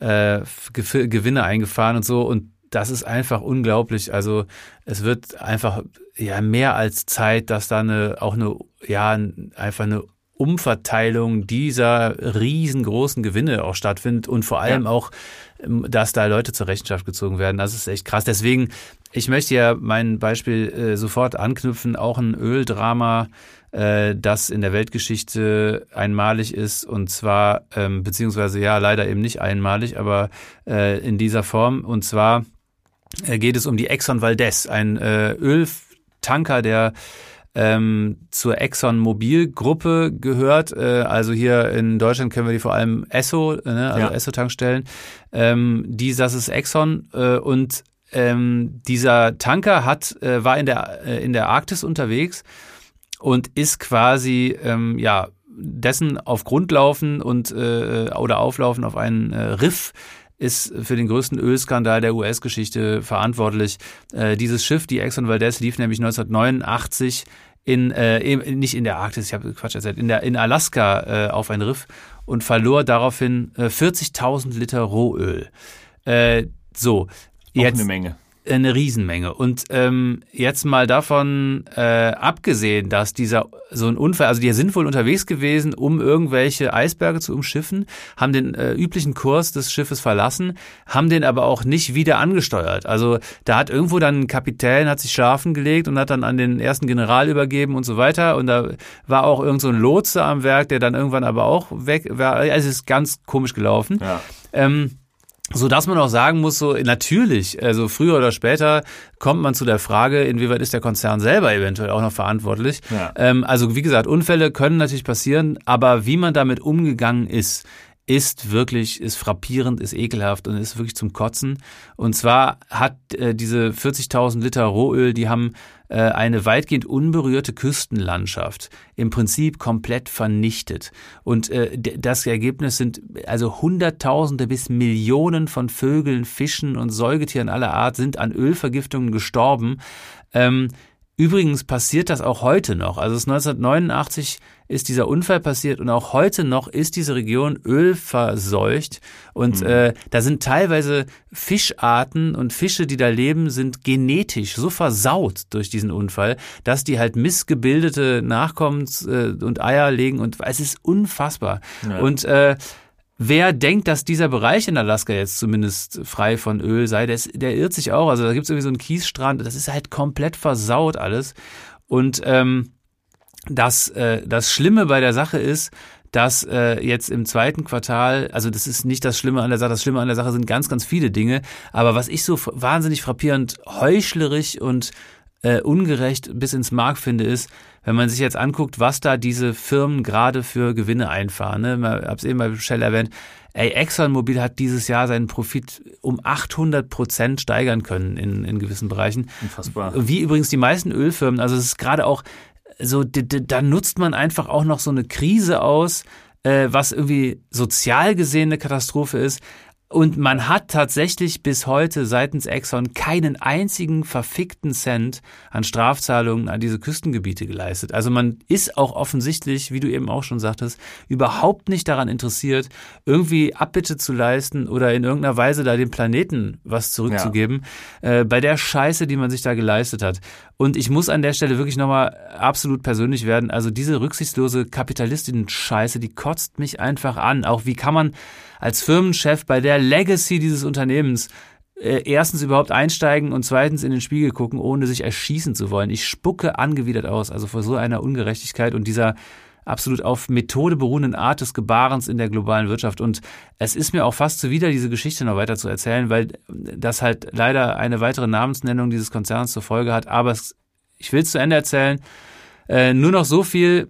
äh, Gewinne eingefahren und so. Und das ist einfach unglaublich. Also es wird einfach ja mehr als Zeit, dass da eine auch eine ja einfach eine Umverteilung dieser riesengroßen Gewinne auch stattfindet und vor allem ja. auch, ähm, dass da Leute zur Rechenschaft gezogen werden. Das ist echt krass. Deswegen, ich möchte ja mein Beispiel äh, sofort anknüpfen, auch ein Öldrama, äh, das in der Weltgeschichte einmalig ist und zwar, ähm, beziehungsweise ja, leider eben nicht einmalig, aber äh, in dieser Form und zwar äh, geht es um die Exxon Valdez, ein äh, Öltanker, der ähm, zur Exxon Mobil Gruppe gehört. Äh, also hier in Deutschland kennen wir die vor allem Esso, ne, also ja. Esso Tankstellen. Ähm, die, das ist Exxon äh, und ähm, dieser Tanker hat äh, war in der äh, in der Arktis unterwegs und ist quasi ähm, ja dessen auf Grund laufen und äh, oder auflaufen auf einen äh, Riff ist für den größten Ölskandal der US-Geschichte verantwortlich. Äh, dieses Schiff, die Exxon Valdez, lief nämlich 1989 in, äh, nicht in der Arktis, ich habe Quatsch erzählt, in, der, in Alaska äh, auf ein Riff und verlor daraufhin äh, 40.000 Liter Rohöl. Äh, so. Jetzt, Auch eine Menge eine Riesenmenge. Und ähm, jetzt mal davon äh, abgesehen, dass dieser so ein Unfall, also die sind wohl unterwegs gewesen, um irgendwelche Eisberge zu umschiffen, haben den äh, üblichen Kurs des Schiffes verlassen, haben den aber auch nicht wieder angesteuert. Also da hat irgendwo dann ein Kapitän, hat sich schlafen gelegt und hat dann an den ersten General übergeben und so weiter. Und da war auch irgend so ein Lotse am Werk, der dann irgendwann aber auch weg war. Also es ist ganz komisch gelaufen. Ja. Ähm, so dass man auch sagen muss, so natürlich, also früher oder später kommt man zu der Frage, inwieweit ist der Konzern selber eventuell auch noch verantwortlich. Ja. Ähm, also wie gesagt, Unfälle können natürlich passieren, aber wie man damit umgegangen ist, ist wirklich, ist frappierend, ist ekelhaft und ist wirklich zum Kotzen. Und zwar hat äh, diese 40.000 Liter Rohöl, die haben äh, eine weitgehend unberührte Küstenlandschaft im Prinzip komplett vernichtet. Und äh, das Ergebnis sind also Hunderttausende bis Millionen von Vögeln, Fischen und Säugetieren aller Art sind an Ölvergiftungen gestorben. Ähm, Übrigens passiert das auch heute noch. Also es ist 1989 ist dieser Unfall passiert und auch heute noch ist diese Region ölverseucht und mhm. äh, da sind teilweise Fischarten und Fische, die da leben, sind genetisch so versaut durch diesen Unfall, dass die halt missgebildete Nachkommen äh, und Eier legen und es ist unfassbar. Ja. Und äh, Wer denkt, dass dieser Bereich in Alaska jetzt zumindest frei von Öl sei, der, ist, der irrt sich auch. Also da gibt es irgendwie so einen Kiesstrand, das ist halt komplett versaut alles. Und ähm, das, äh, das Schlimme bei der Sache ist, dass äh, jetzt im zweiten Quartal, also das ist nicht das Schlimme an der Sache, das Schlimme an der Sache sind ganz, ganz viele Dinge. Aber was ich so wahnsinnig frappierend heuchlerisch und äh, ungerecht bis ins Mark finde, ist, wenn man sich jetzt anguckt, was da diese Firmen gerade für Gewinne einfahren. Ne? Ich habe es eben bei Shell erwähnt. Ey, ExxonMobil hat dieses Jahr seinen Profit um 800 Prozent steigern können in, in gewissen Bereichen. Unfassbar. Wie übrigens die meisten Ölfirmen. Also es ist gerade auch so, da nutzt man einfach auch noch so eine Krise aus, äh, was irgendwie sozial gesehen eine Katastrophe ist. Und man hat tatsächlich bis heute seitens Exxon keinen einzigen verfickten Cent an Strafzahlungen an diese Küstengebiete geleistet. Also man ist auch offensichtlich, wie du eben auch schon sagtest, überhaupt nicht daran interessiert, irgendwie Abbitte zu leisten oder in irgendeiner Weise da dem Planeten was zurückzugeben, ja. äh, bei der Scheiße, die man sich da geleistet hat. Und ich muss an der Stelle wirklich nochmal absolut persönlich werden. Also diese rücksichtslose Kapitalistin-Scheiße, die kotzt mich einfach an. Auch wie kann man als Firmenchef bei der Legacy dieses Unternehmens äh, erstens überhaupt einsteigen und zweitens in den Spiegel gucken, ohne sich erschießen zu wollen. Ich spucke angewidert aus, also vor so einer Ungerechtigkeit und dieser absolut auf Methode beruhenden Art des Gebarens in der globalen Wirtschaft. Und es ist mir auch fast zuwider, diese Geschichte noch weiter zu erzählen, weil das halt leider eine weitere Namensnennung dieses Konzerns zur Folge hat. Aber es, ich will es zu Ende erzählen. Äh, nur noch so viel,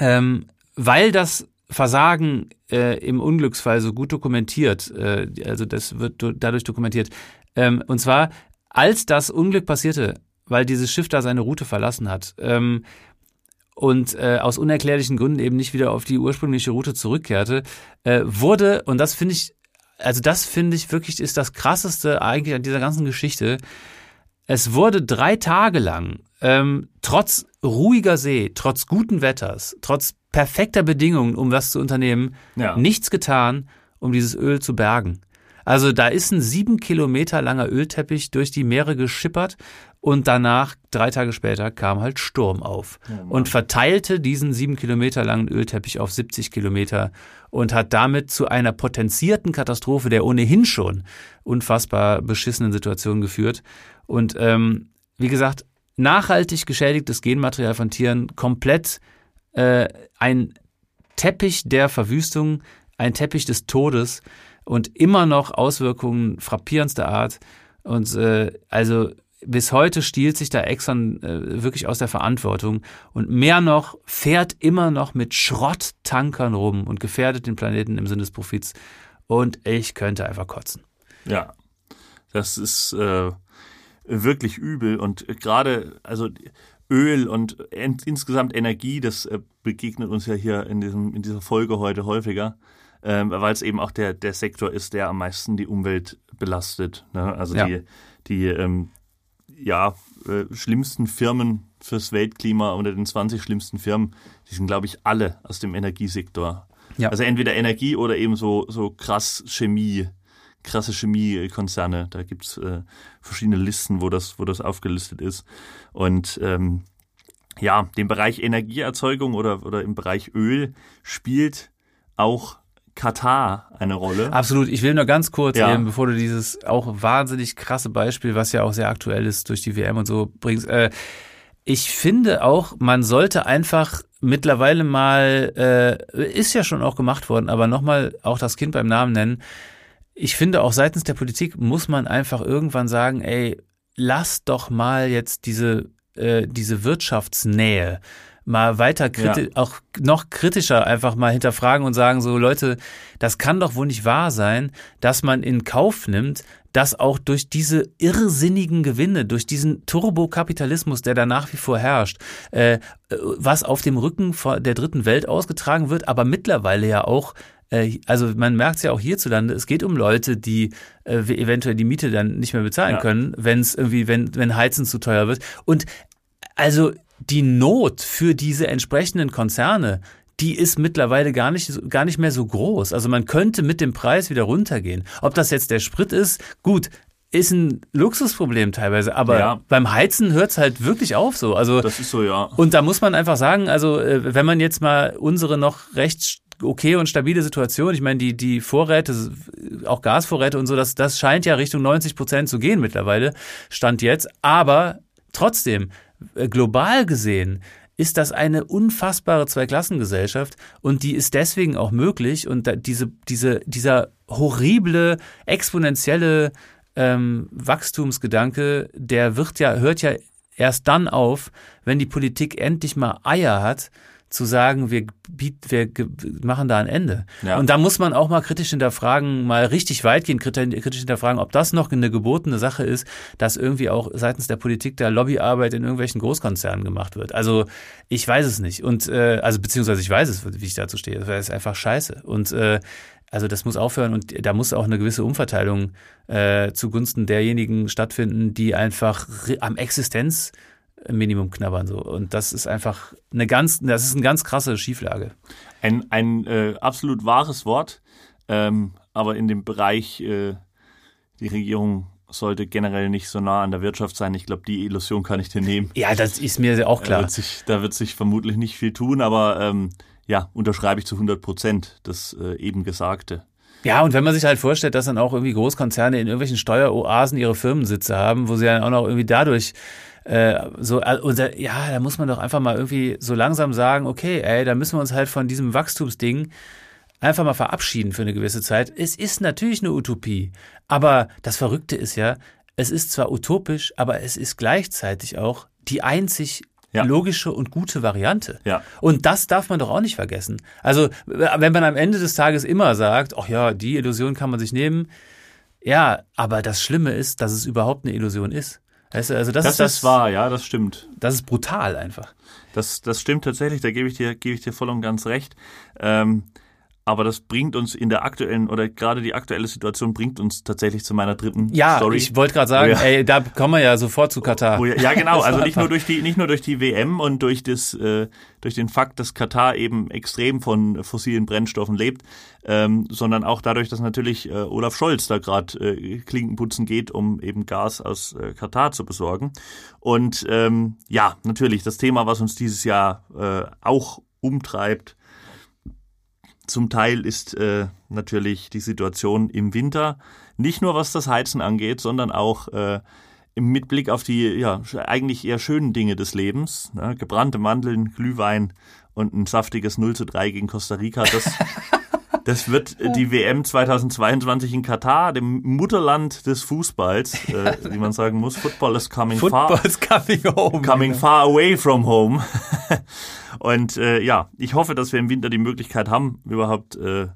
ähm, weil das Versagen äh, im Unglücksfall so gut dokumentiert, äh, also das wird dadurch dokumentiert. Ähm, und zwar, als das Unglück passierte, weil dieses Schiff da seine Route verlassen hat ähm, und äh, aus unerklärlichen Gründen eben nicht wieder auf die ursprüngliche Route zurückkehrte, äh, wurde, und das finde ich, also das finde ich wirklich ist das krasseste eigentlich an dieser ganzen Geschichte, es wurde drei Tage lang, ähm, trotz ruhiger See, trotz guten Wetters, trotz perfekter Bedingungen, um was zu unternehmen, ja. nichts getan, um dieses Öl zu bergen. Also da ist ein sieben Kilometer langer Ölteppich durch die Meere geschippert und danach, drei Tage später, kam halt Sturm auf oh und verteilte diesen sieben Kilometer langen Ölteppich auf 70 Kilometer und hat damit zu einer potenzierten Katastrophe der ohnehin schon unfassbar beschissenen Situation geführt. Und ähm, wie gesagt, nachhaltig geschädigtes Genmaterial von Tieren komplett äh, ein Teppich der Verwüstung, ein Teppich des Todes und immer noch Auswirkungen frappierendster Art. Und äh, also bis heute stiehlt sich da Exxon äh, wirklich aus der Verantwortung und mehr noch fährt immer noch mit Schrotttankern rum und gefährdet den Planeten im Sinne des Profits. Und ich könnte einfach kotzen. Ja, das ist äh, wirklich übel und gerade also Öl und insgesamt Energie, das äh, begegnet uns ja hier in, diesem, in dieser Folge heute häufiger, ähm, weil es eben auch der, der Sektor ist, der am meisten die Umwelt belastet. Ne? Also ja. die, die ähm, ja, äh, schlimmsten Firmen fürs Weltklima unter den 20 schlimmsten Firmen, die sind, glaube ich, alle aus dem Energiesektor. Ja. Also entweder Energie oder eben so, so krass Chemie, krasse Chemiekonzerne. Da gibt's äh, verschiedene Listen, wo das, wo das aufgelistet ist. Und ähm, ja, dem Bereich Energieerzeugung oder, oder im Bereich Öl spielt auch Katar eine Rolle. Absolut. Ich will nur ganz kurz ja. eben, bevor du dieses auch wahnsinnig krasse Beispiel, was ja auch sehr aktuell ist durch die WM und so bringst. Äh, ich finde auch, man sollte einfach mittlerweile mal, äh, ist ja schon auch gemacht worden, aber nochmal auch das Kind beim Namen nennen ich finde auch seitens der Politik muss man einfach irgendwann sagen, ey, lass doch mal jetzt diese, äh, diese Wirtschaftsnähe mal weiter kriti ja. auch noch kritischer einfach mal hinterfragen und sagen so Leute, das kann doch wohl nicht wahr sein, dass man in Kauf nimmt, dass auch durch diese irrsinnigen Gewinne, durch diesen Turbokapitalismus, der da nach wie vor herrscht, äh, was auf dem Rücken der dritten Welt ausgetragen wird, aber mittlerweile ja auch äh, also man merkt es ja auch hierzulande, es geht um Leute, die äh, eventuell die Miete dann nicht mehr bezahlen ja. können, wenn es irgendwie, wenn, wenn Heizen zu teuer wird. Und also die Not für diese entsprechenden Konzerne, die ist mittlerweile gar nicht, gar nicht mehr so groß. Also man könnte mit dem Preis wieder runtergehen. Ob das jetzt der Sprit ist, gut, ist ein Luxusproblem teilweise, aber ja. beim Heizen hört es halt wirklich auf so. Also das ist so, ja. Und da muss man einfach sagen, also äh, wenn man jetzt mal unsere noch recht okay und stabile Situation, ich meine, die, die Vorräte, auch Gasvorräte und so, das, das scheint ja Richtung 90 Prozent zu gehen mittlerweile, stand jetzt, aber trotzdem, äh, global gesehen, ist das eine unfassbare Zweiklassengesellschaft und die ist deswegen auch möglich und diese, diese, dieser horrible, exponentielle ähm, Wachstumsgedanke, der wird ja, hört ja erst dann auf, wenn die Politik endlich mal Eier hat, zu sagen, wir, bieten, wir machen da ein Ende. Ja. Und da muss man auch mal kritisch hinterfragen, mal richtig weitgehend kritisch hinterfragen, ob das noch eine gebotene Sache ist, dass irgendwie auch seitens der Politik der Lobbyarbeit in irgendwelchen Großkonzernen gemacht wird. Also ich weiß es nicht. Und äh, also beziehungsweise ich weiß es, wie ich dazu stehe. Das ist einfach scheiße. Und äh, also das muss aufhören und da muss auch eine gewisse Umverteilung äh, zugunsten derjenigen stattfinden, die einfach am Existenz Minimum knabbern so und das ist einfach eine ganz das ist eine ganz krasse Schieflage. Ein ein äh, absolut wahres Wort, ähm, aber in dem Bereich äh, die Regierung sollte generell nicht so nah an der Wirtschaft sein. Ich glaube, die Illusion kann ich dir nehmen. Ja, das ist mir auch klar. Da wird sich, da wird sich vermutlich nicht viel tun, aber ähm, ja, unterschreibe ich zu 100 Prozent das äh, eben Gesagte. Ja, und wenn man sich halt vorstellt, dass dann auch irgendwie Großkonzerne in irgendwelchen Steueroasen ihre Firmensitze haben, wo sie dann auch noch irgendwie dadurch äh, so, und da, ja, da muss man doch einfach mal irgendwie so langsam sagen, okay, ey, da müssen wir uns halt von diesem Wachstumsding einfach mal verabschieden für eine gewisse Zeit. Es ist natürlich eine Utopie, aber das Verrückte ist ja, es ist zwar utopisch, aber es ist gleichzeitig auch die einzig ja. logische und gute Variante. Ja. Und das darf man doch auch nicht vergessen. Also, wenn man am Ende des Tages immer sagt, ach ja, die Illusion kann man sich nehmen, ja, aber das Schlimme ist, dass es überhaupt eine Illusion ist. Weißt du, also das, das ist, das, ist wahr, ja, das stimmt. Das ist brutal einfach. Das, das stimmt tatsächlich, da gebe ich dir, gebe ich dir voll und ganz recht. Ähm, aber das bringt uns in der aktuellen oder gerade die aktuelle Situation bringt uns tatsächlich zu meiner dritten ja, Story. Ja, ich wollte gerade sagen, ja, ey, da kommen wir ja sofort zu Katar. Ja, ja, genau, also nicht nur durch die nicht nur durch die WM und durch das äh, durch den Fakt, dass Katar eben extrem von fossilen Brennstoffen lebt, ähm, sondern auch dadurch, dass natürlich äh, Olaf Scholz da gerade äh, Klinkenputzen geht, um eben Gas aus äh, Katar zu besorgen. Und ähm, ja, natürlich das Thema, was uns dieses Jahr äh, auch umtreibt, zum Teil ist äh, natürlich die Situation im Winter nicht nur was das Heizen angeht, sondern auch äh, mit Blick auf die ja eigentlich eher schönen Dinge des Lebens, ne? gebrannte Mandeln, Glühwein und ein saftiges 0 zu 3 gegen Costa Rica. Das, das wird die WM 2022 in Katar, dem Mutterland des Fußballs, äh, wie man sagen muss. Football is coming Football far, is coming home. Coming far away from home. Und äh, ja, ich hoffe, dass wir im Winter die Möglichkeit haben, überhaupt äh,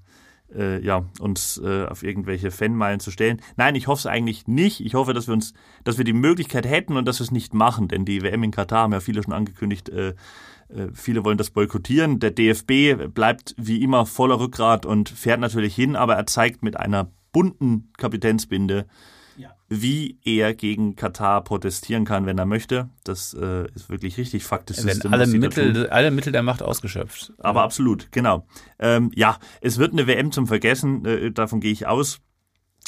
äh, ja, uns äh, auf irgendwelche Fanmeilen zu stellen. Nein, ich hoffe es eigentlich nicht. Ich hoffe, dass wir uns, dass wir die Möglichkeit hätten und dass wir es nicht machen, denn die WM in Katar haben ja viele schon angekündigt, äh, viele wollen das boykottieren. Der DFB bleibt wie immer voller Rückgrat und fährt natürlich hin, aber er zeigt mit einer bunten Kapitänsbinde, wie er gegen Katar protestieren kann, wenn er möchte. Das äh, ist wirklich richtig faktisch. alle Mittel, alle Mittel der Macht ausgeschöpft. Aber absolut, genau. Ähm, ja, es wird eine WM zum Vergessen, äh, davon gehe ich aus.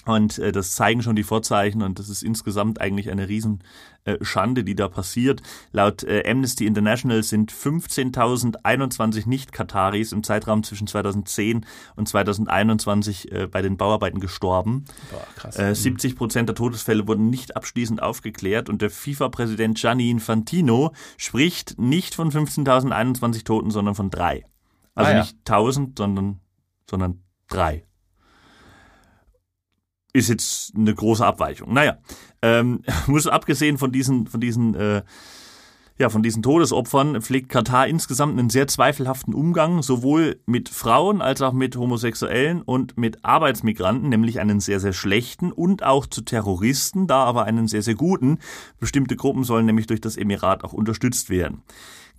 Und äh, das zeigen schon die Vorzeichen und das ist insgesamt eigentlich eine Riesenschande, äh, die da passiert. Laut äh, Amnesty International sind 15.021 Nicht-Kataris im Zeitraum zwischen 2010 und 2021 äh, bei den Bauarbeiten gestorben. Boah, krass. Äh, 70 Prozent der Todesfälle wurden nicht abschließend aufgeklärt und der FIFA-Präsident Gianni Infantino spricht nicht von 15.021 Toten, sondern von drei. Also ah, ja. nicht 1000, sondern, sondern drei. Ist jetzt eine große Abweichung. Naja, ähm, muss abgesehen von diesen, von diesen äh, ja, von diesen Todesopfern pflegt Katar insgesamt einen sehr zweifelhaften Umgang, sowohl mit Frauen als auch mit Homosexuellen und mit Arbeitsmigranten, nämlich einen sehr, sehr schlechten und auch zu Terroristen, da aber einen sehr, sehr guten. Bestimmte Gruppen sollen nämlich durch das Emirat auch unterstützt werden.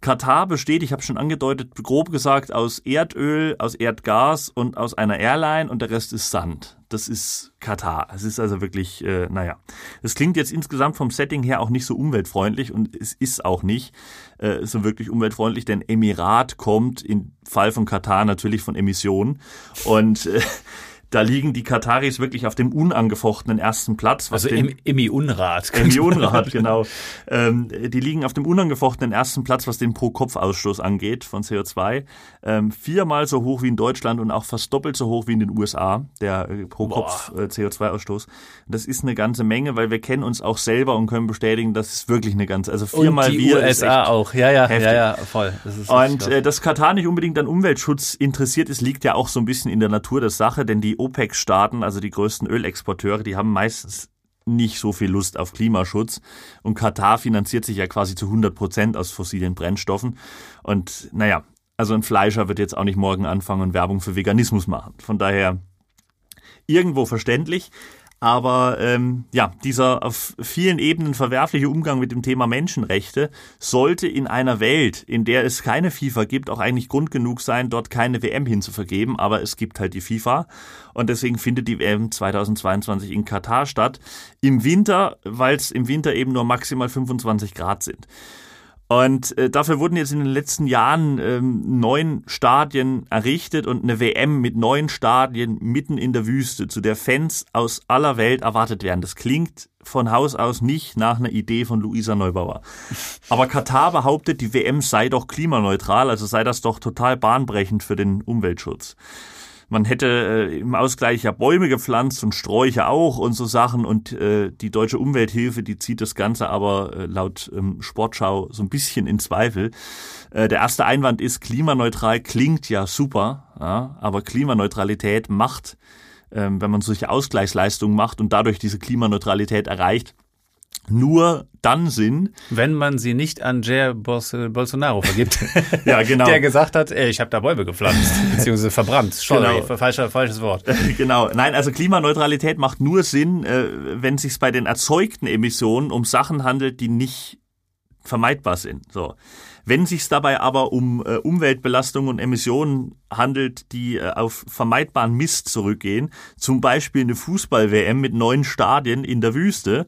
Katar besteht, ich habe schon angedeutet, grob gesagt, aus Erdöl, aus Erdgas und aus einer Airline und der Rest ist Sand. Das ist Katar. Es ist also wirklich, äh, naja. Es klingt jetzt insgesamt vom Setting her auch nicht so umweltfreundlich und es ist auch nicht äh, so wirklich umweltfreundlich, denn Emirat kommt im Fall von Katar natürlich von Emissionen und äh, da liegen die Kataris wirklich auf dem unangefochtenen ersten Platz. also im Emi-Unrat. Emi-Unrat, genau. Ähm, die liegen auf dem unangefochtenen ersten Platz, was den Pro-Kopf-Ausstoß angeht von CO2. Ähm, viermal so hoch wie in Deutschland und auch fast doppelt so hoch wie in den USA, der äh, Pro-Kopf-CO2-Ausstoß. Das ist eine ganze Menge, weil wir kennen uns auch selber und können bestätigen, das ist wirklich eine ganze, also viermal und die wir. USA auch, ja, ja, heftig. ja, ja, voll. und äh, dass Katar nicht unbedingt an Umweltschutz interessiert ist, liegt ja auch so ein bisschen in der Natur der Sache, denn die OPEC-Staaten, also die größten Ölexporteure, die haben meistens nicht so viel Lust auf Klimaschutz. Und Katar finanziert sich ja quasi zu 100 Prozent aus fossilen Brennstoffen. Und naja, also ein Fleischer wird jetzt auch nicht morgen anfangen und Werbung für Veganismus machen. Von daher irgendwo verständlich. Aber ähm, ja, dieser auf vielen Ebenen verwerfliche Umgang mit dem Thema Menschenrechte sollte in einer Welt, in der es keine FIFA gibt, auch eigentlich Grund genug sein, dort keine WM hinzuvergeben. Aber es gibt halt die FIFA und deswegen findet die WM 2022 in Katar statt. Im Winter, weil es im Winter eben nur maximal 25 Grad sind. Und äh, dafür wurden jetzt in den letzten Jahren ähm, neun Stadien errichtet und eine WM mit neun Stadien mitten in der Wüste, zu der Fans aus aller Welt erwartet werden. Das klingt von Haus aus nicht nach einer Idee von Luisa Neubauer. Aber Katar behauptet, die WM sei doch klimaneutral, also sei das doch total bahnbrechend für den Umweltschutz man hätte äh, im Ausgleich ja Bäume gepflanzt und Sträucher auch und so Sachen und äh, die deutsche Umwelthilfe, die zieht das Ganze aber äh, laut ähm, Sportschau so ein bisschen in Zweifel. Äh, der erste Einwand ist, klimaneutral klingt ja super, ja, aber Klimaneutralität macht, ähm, wenn man solche Ausgleichsleistungen macht und dadurch diese Klimaneutralität erreicht, nur dann Sinn. Wenn man sie nicht an Jair Bolsonaro vergibt. ja, genau. Der gesagt hat, ey, ich habe da Bäume gepflanzt, beziehungsweise verbrannt. Sorry, genau. falscher, falsches Wort. genau. Nein, also Klimaneutralität macht nur Sinn, äh, wenn es sich bei den erzeugten Emissionen um Sachen handelt, die nicht vermeidbar sind. So. Wenn sich dabei aber um äh, Umweltbelastung und Emissionen handelt, die äh, auf vermeidbaren Mist zurückgehen, zum Beispiel eine Fußball-WM mit neun Stadien in der Wüste,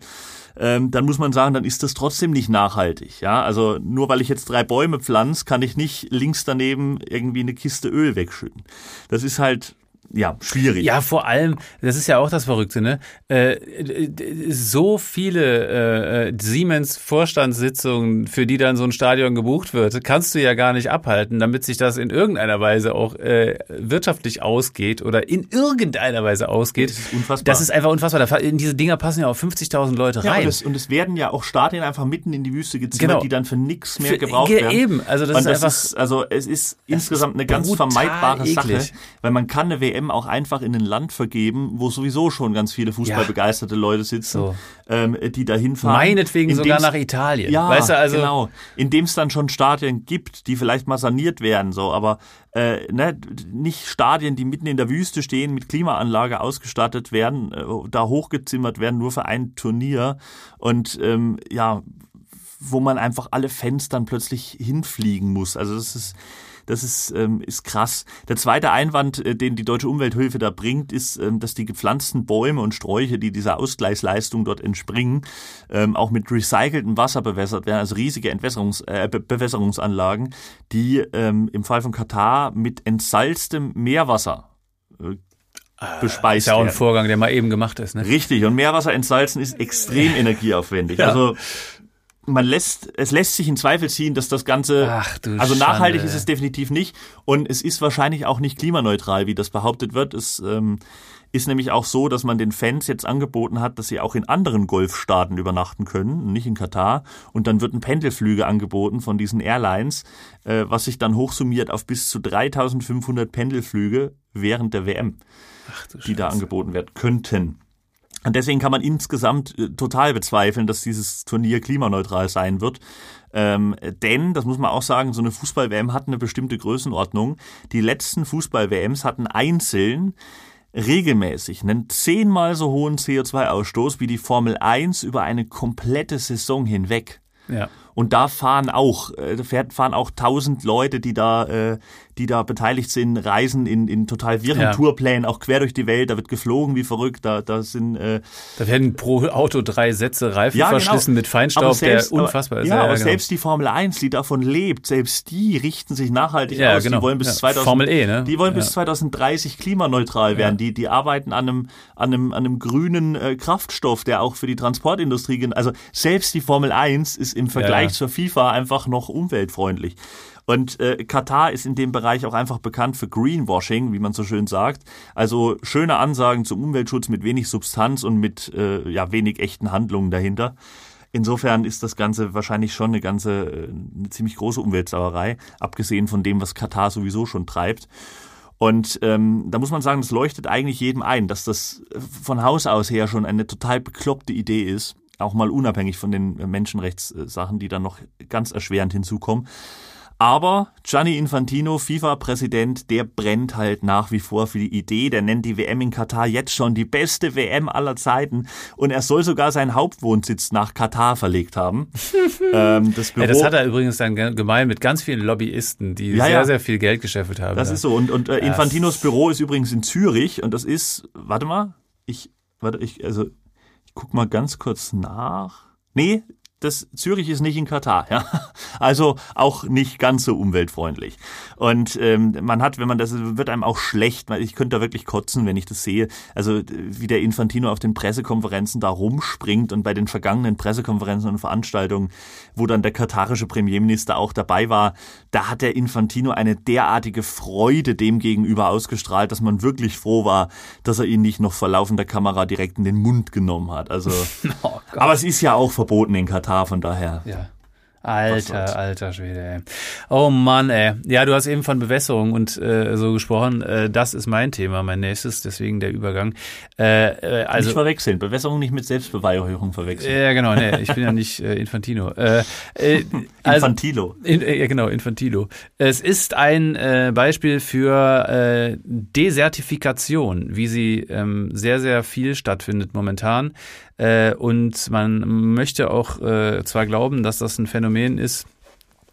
ähm, dann muss man sagen, dann ist das trotzdem nicht nachhaltig. Ja, also nur weil ich jetzt drei Bäume pflanze, kann ich nicht links daneben irgendwie eine Kiste Öl wegschütten. Das ist halt ja, schwierig. Ja, vor allem, das ist ja auch das Verrückte, ne? Äh, so viele äh, äh, Siemens-Vorstandssitzungen, für die dann so ein Stadion gebucht wird, kannst du ja gar nicht abhalten, damit sich das in irgendeiner Weise auch äh, wirtschaftlich ausgeht oder in irgendeiner Weise ausgeht. Das ist unfassbar. Das ist einfach unfassbar. In diese Dinger passen ja auch 50.000 Leute rein. Ja, und, es, und es werden ja auch Stadien einfach mitten in die Wüste gezimmert, genau. die dann für nichts mehr gebraucht für, werden. Eben, also das, und ist das einfach. Ist, also es ist insgesamt eine ganz vermeidbare eklig. Sache, weil man kann eine WM WM auch einfach in ein Land vergeben, wo sowieso schon ganz viele fußballbegeisterte ja. Leute sitzen, so. ähm, die da hinfahren. Meinetwegen sogar nach Italien. Ja, weißt du, also genau. Indem es dann schon Stadien gibt, die vielleicht mal saniert werden, so, aber äh, ne, nicht Stadien, die mitten in der Wüste stehen, mit Klimaanlage ausgestattet werden, äh, da hochgezimmert werden, nur für ein Turnier und ähm, ja, wo man einfach alle Fans dann plötzlich hinfliegen muss. Also das ist das ist, ähm, ist krass. Der zweite Einwand, äh, den die Deutsche Umwelthilfe da bringt, ist, ähm, dass die gepflanzten Bäume und Sträucher, die dieser Ausgleichsleistung dort entspringen, ähm, auch mit recyceltem Wasser bewässert werden, also riesige Entwässerungs, äh, Be Bewässerungsanlagen, die ähm, im Fall von Katar mit entsalztem Meerwasser äh, bespeist ist ja auch ein Vorgang, der mal eben gemacht ist. Ne? Richtig, und Meerwasser entsalzen ist extrem energieaufwendig. Ja. Also man lässt, es lässt sich in Zweifel ziehen, dass das Ganze, Ach, also nachhaltig Schande. ist es definitiv nicht und es ist wahrscheinlich auch nicht klimaneutral, wie das behauptet wird. Es ähm, ist nämlich auch so, dass man den Fans jetzt angeboten hat, dass sie auch in anderen Golfstaaten übernachten können, nicht in Katar. Und dann wird ein Pendelflüge angeboten von diesen Airlines, äh, was sich dann hochsummiert auf bis zu 3500 Pendelflüge während der WM, die da angeboten werden könnten. Und deswegen kann man insgesamt äh, total bezweifeln, dass dieses Turnier klimaneutral sein wird. Ähm, denn, das muss man auch sagen, so eine Fußball-WM hat eine bestimmte Größenordnung. Die letzten Fußball-WMs hatten einzeln regelmäßig einen zehnmal so hohen CO2-Ausstoß wie die Formel 1 über eine komplette Saison hinweg. Ja. Und da fahren auch, äh, fahren auch tausend Leute, die da, äh, die da beteiligt sind, reisen in, in total wirren Ja. Tourplänen, auch quer durch die Welt. Da wird geflogen wie verrückt. Da, da sind äh, Da werden pro Auto drei Sätze Reifen Ja, genau. verschlissen mit Feinstaub, selbst, der unfassbar aber, ist. Ja, aber genau. selbst die Formel 1, die davon lebt, selbst die richten sich nachhaltig Ja, aus. genau. Die wollen bis Ja. 2000, Formel E, ne? Die wollen bis Ja. 2030 klimaneutral werden. Die, die arbeiten an einem, an einem, an einem grünen äh, Kraftstoff, der auch für die Transportindustrie, also selbst die Formel 1 ist im Vergleich Ja. zur FIFA einfach noch umweltfreundlich. Und äh, Katar ist in dem Bereich auch einfach bekannt für Greenwashing, wie man so schön sagt. Also schöne Ansagen zum Umweltschutz mit wenig Substanz und mit äh, ja wenig echten Handlungen dahinter. Insofern ist das Ganze wahrscheinlich schon eine ganze, äh, eine ziemlich große Umweltsauerei, abgesehen von dem, was Katar sowieso schon treibt. Und ähm, da muss man sagen, das leuchtet eigentlich jedem ein, dass das äh, von Haus aus her schon eine total bekloppte Idee ist, auch mal unabhängig von den Menschenrechtssachen, die dann noch ganz erschwerend hinzukommen. Aber Gianni Infantino, FIFA-Präsident, der brennt halt nach wie vor für die Idee. Der nennt die WM in Katar jetzt schon die beste WM aller Zeiten. Und er soll sogar seinen Hauptwohnsitz nach Katar verlegt haben. ähm, das Büro, Ja, das hat er übrigens dann ge- gemein mit ganz vielen Lobbyisten, die Ja, sehr, ja. sehr viel Geld gescheffelt haben. Das da. ist so. Und, und äh, Infantinos Büro ist übrigens in Zürich. Und das ist, warte mal, ich, warte, ich, also, ich guck mal ganz kurz nach. Nee, das Zürich ist nicht in Katar, ja. Also auch nicht ganz so umweltfreundlich. Und ähm, man hat, wenn man das, wird einem auch schlecht. Ich könnte da wirklich kotzen, wenn ich das sehe. Also wie der Infantino auf den Pressekonferenzen da rumspringt und bei den vergangenen Pressekonferenzen und Veranstaltungen, wo dann der katarische Premierminister auch dabei war, da hat der Infantino eine derartige Freude dem gegenüber ausgestrahlt, dass man wirklich froh war, dass er ihn nicht noch vor laufender Kamera direkt in den Mund genommen hat. Also, Oh aber es ist ja auch verboten in Katar, von daher. Ja. Alter, alter Schwede, ey. Oh Mann, ey. Ja, du hast eben von Bewässerung und äh, so gesprochen. Äh, das ist mein Thema, mein nächstes, deswegen der Übergang. Äh, äh, nicht also, verwechseln. Bewässerung nicht mit Selbstbeweihräucherung verwechseln. ja, genau, nee, ich bin ja nicht äh, Infantino. Äh, also, Infantilo. In, äh, ja, genau, Infantilo. Es ist ein Beispiel für Desertifikation, wie sie ähm, sehr, sehr viel stattfindet momentan. Und man möchte auch zwar glauben, dass das ein Phänomen ist,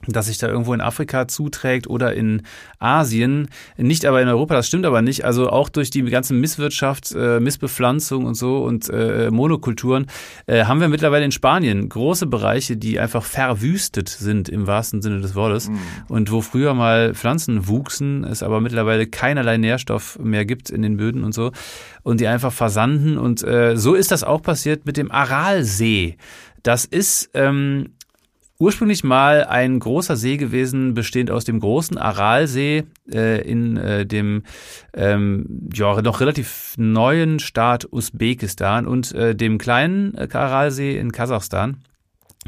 das sich da irgendwo in Afrika zuträgt oder in Asien, nicht aber in Europa, das stimmt aber nicht. Also auch durch die ganze Misswirtschaft, äh, Missbepflanzung und so und äh, Monokulturen äh, haben wir mittlerweile in Spanien große Bereiche, die einfach verwüstet sind im wahrsten Sinne des Wortes. Und wo früher mal Pflanzen wuchsen, es aber mittlerweile keinerlei Nährstoff mehr gibt in den Böden und so und die einfach versanden. Und äh, so ist das auch passiert mit dem Aralsee. Das ist ähm, ursprünglich mal ein großer See gewesen, bestehend aus dem großen Aralsee äh, in äh, dem ähm, ja, noch relativ neuen Staat Usbekistan und äh, dem kleinen äh, Aralsee in Kasachstan.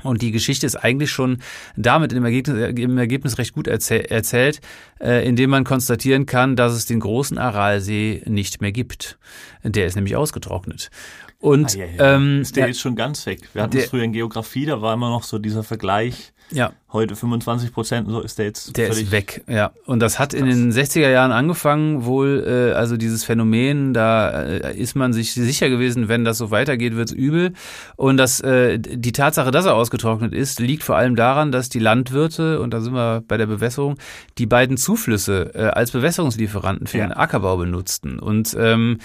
Und die Geschichte ist eigentlich schon damit im Ergebnis, im Ergebnis recht gut erzäh erzählt, äh, indem man konstatieren kann, dass es den großen Aralsee nicht mehr gibt. Der ist nämlich ausgetrocknet. Und Ah, ja, ja. ähm, Ist der ja, jetzt schon ganz weg. Wir hatten es früher in Geografie, da war immer noch so dieser Vergleich. ja, Heute 25 Prozent, so ist der jetzt Der völlig ist weg, ja. Und das hat in den 60er Jahren angefangen, wohl, äh, also dieses Phänomen, da äh, ist man sich sicher gewesen, wenn das so weitergeht, wird's übel. Und das, äh, die Tatsache, dass er ausgetrocknet ist, liegt vor allem daran, dass die Landwirte, und da sind wir bei der Bewässerung, die beiden Zuflüsse äh, als Bewässerungslieferanten für den Ackerbau benutzten. Und ähm,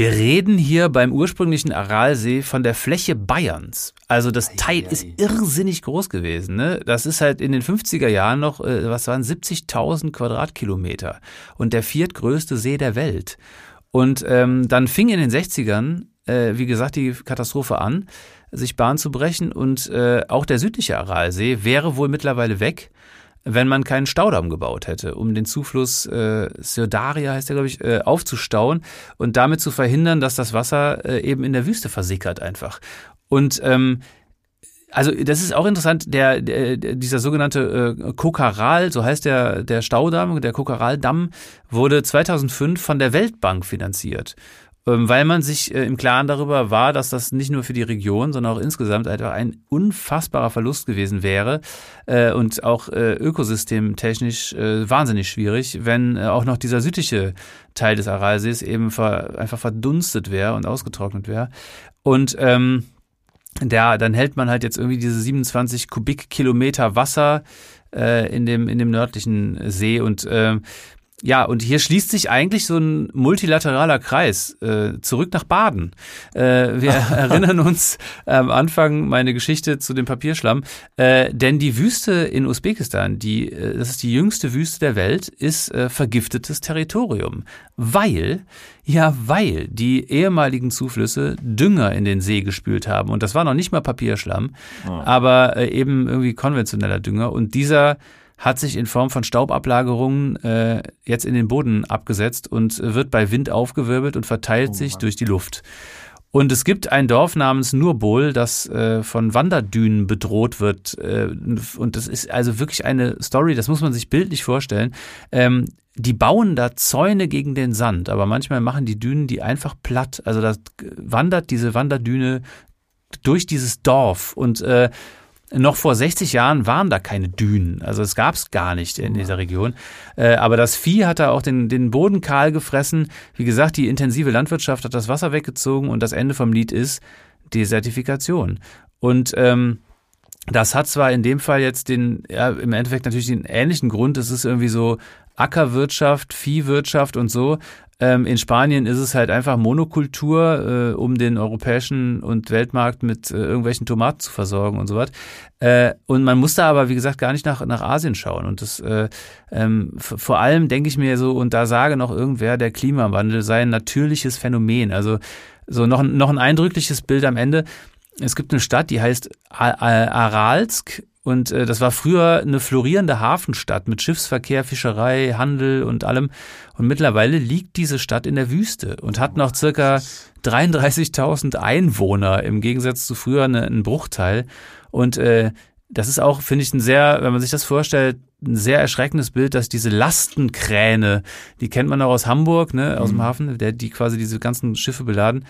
wir reden hier beim ursprünglichen Aralsee von der Fläche Bayerns. Also das Teil ist irrsinnig groß gewesen. Ne? Das ist halt in den 50er Jahren noch, äh, was waren 70.000 Quadratkilometer und der viertgrößte See der Welt. Und ähm, dann fing in den 60ern, äh, wie gesagt, die Katastrophe an, sich Bahn zu brechen und äh, auch der südliche Aralsee wäre wohl mittlerweile weg wenn man keinen Staudamm gebaut hätte, um den Zufluss äh, Sirdaria heißt der, glaube ich, äh, aufzustauen und damit zu verhindern, dass das Wasser äh, eben in der Wüste versickert einfach. Und ähm, also das ist auch interessant, der, der dieser sogenannte äh, Kokaral, so heißt der der Staudamm, der Kokaraldamm wurde 2005 von der Weltbank finanziert. Ähm, weil man sich äh, im Klaren darüber war, dass das nicht nur für die Region, sondern auch insgesamt einfach ein unfassbarer Verlust gewesen wäre äh, und auch äh, ökosystemtechnisch wahnsinnig schwierig, wenn auch noch dieser südliche Teil des Aralsees eben einfach verdunstet wäre und ausgetrocknet wäre. Und ähm, der, dann hält man halt jetzt irgendwie diese 27 Kubikkilometer Wasser in, dem, in dem nördlichen See und äh, ja, und hier schließt sich eigentlich so ein multilateraler Kreis äh, zurück nach Baden. Äh, wir erinnern uns am Anfang meine Geschichte zu dem Papierschlamm, äh, denn die Wüste in Usbekistan, die äh, das ist die jüngste Wüste der Welt, ist äh, vergiftetes Territorium, weil ja, weil die ehemaligen Zuflüsse Dünger in den See gespült haben und das war noch nicht mal Papierschlamm, oh. aber äh, eben irgendwie konventioneller Dünger und dieser hat sich in Form von Staubablagerungen äh, jetzt in den Boden abgesetzt und wird bei Wind aufgewirbelt und verteilt oh, sich durch die Luft. Und es gibt ein Dorf namens Nurbol, das äh, von Wanderdünen bedroht wird. Äh, und das ist also wirklich eine Story, das muss man sich bildlich vorstellen. Ähm, die bauen da Zäune gegen den Sand, aber manchmal machen die Dünen die einfach platt. Also da wandert diese Wanderdüne durch dieses Dorf und äh, noch vor 60 Jahren waren da keine Dünen. Also es gab es gar nicht in dieser Region. Äh, aber das Vieh hat da auch den, den Boden kahl gefressen. Wie gesagt, die intensive Landwirtschaft hat das Wasser weggezogen und das Ende vom Lied ist Desertifikation. Und ähm, das hat zwar in dem Fall jetzt den, ja, im Endeffekt natürlich den ähnlichen Grund. Es ist irgendwie so Ackerwirtschaft, Viehwirtschaft und so. Ähm, in Spanien ist es halt einfach Monokultur, äh, um den europäischen und Weltmarkt mit äh, irgendwelchen Tomaten zu versorgen und so was. Äh, und man muss da aber, wie gesagt, gar nicht nach, nach Asien schauen. Und das äh, ähm, vor allem denke ich mir so, und da sage noch irgendwer, der Klimawandel sei ein natürliches Phänomen. Also so noch, noch ein eindrückliches Bild am Ende. Es gibt eine Stadt, die heißt Aralsk und äh, das war früher eine florierende Hafenstadt mit Schiffsverkehr, Fischerei, Handel und allem. Und mittlerweile liegt diese Stadt in der Wüste und hat noch circa 33.000 Einwohner im Gegensatz zu früher eine, einen Bruchteil. Und äh, das ist auch, finde ich, ein sehr, wenn man sich das vorstellt, ein sehr erschreckendes Bild, dass diese Lastenkräne, die kennt man auch aus Hamburg, ne, aus mhm. dem Hafen, der, die quasi diese ganzen Schiffe beladen,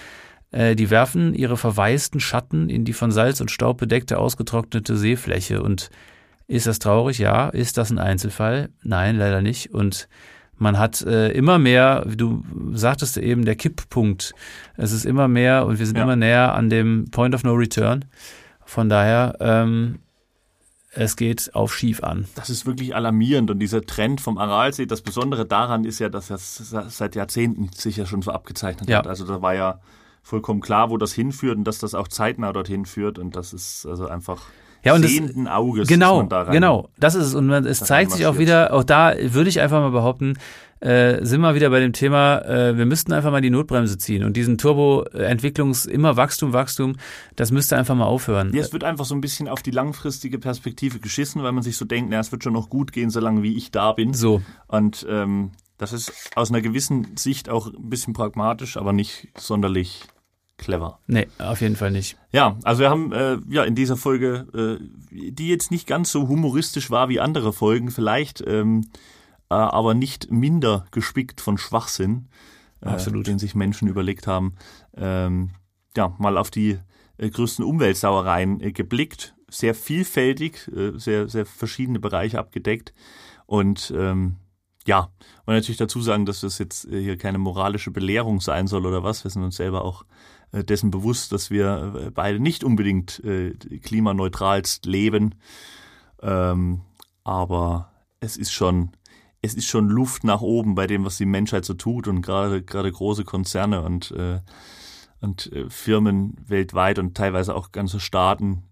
äh, die werfen ihre verwaisten Schatten in die von Salz und Staub bedeckte, ausgetrocknete Seefläche. Und ist das traurig? Ja. Ist das ein Einzelfall? Nein, leider nicht. Und man hat äh, immer mehr, wie du sagtest eben, der Kipppunkt. Es ist immer mehr und wir sind ja. immer näher an dem Point of No Return. Von daher, ähm, es geht auf schief an. Das ist wirklich alarmierend und dieser Trend vom Aralsee, das Besondere daran ist ja, dass das seit Jahrzehnten sich ja schon so abgezeichnet ja. hat. Also da war ja vollkommen klar, wo das hinführt und dass das auch zeitnah dorthin führt und das ist also einfach ja, und sehenden das, Auges. Genau, da genau. Das ist es. Und man, es zeigt sich auch wieder, auch da würde ich einfach mal behaupten, äh, sind wir wieder bei dem Thema, äh, wir müssten einfach mal die Notbremse ziehen und diesen Turbo-Entwicklungs immer Wachstum, Wachstum, das müsste einfach mal aufhören. Ja, es wird einfach so ein bisschen auf die langfristige Perspektive geschissen, weil man sich so denkt, na, es wird schon noch gut gehen, solange wie ich da bin. So. Und ähm, das ist aus einer gewissen Sicht auch ein bisschen pragmatisch, aber nicht sonderlich clever. Nee, auf jeden Fall nicht. Ja, also wir haben äh, ja in dieser Folge, äh, die jetzt nicht ganz so humoristisch war wie andere Folgen, vielleicht, ähm, äh, aber nicht minder gespickt von Schwachsinn, äh, den sich Menschen überlegt haben, ähm, ja, mal auf die äh, größten Umweltsauereien äh, geblickt. Sehr vielfältig, sehr, sehr verschiedene Bereiche abgedeckt. Und ähm, ja, und natürlich dazu sagen, dass das jetzt äh, hier keine moralische Belehrung sein soll oder was. Wir sind uns selber auch äh, dessen bewusst, dass wir äh, beide nicht unbedingt klimaneutralst leben. Ähm, aber es ist schon, es ist schon Luft nach oben bei dem, was die Menschheit so tut und gerade, gerade große Konzerne und, und Firmen weltweit und teilweise auch ganze Staaten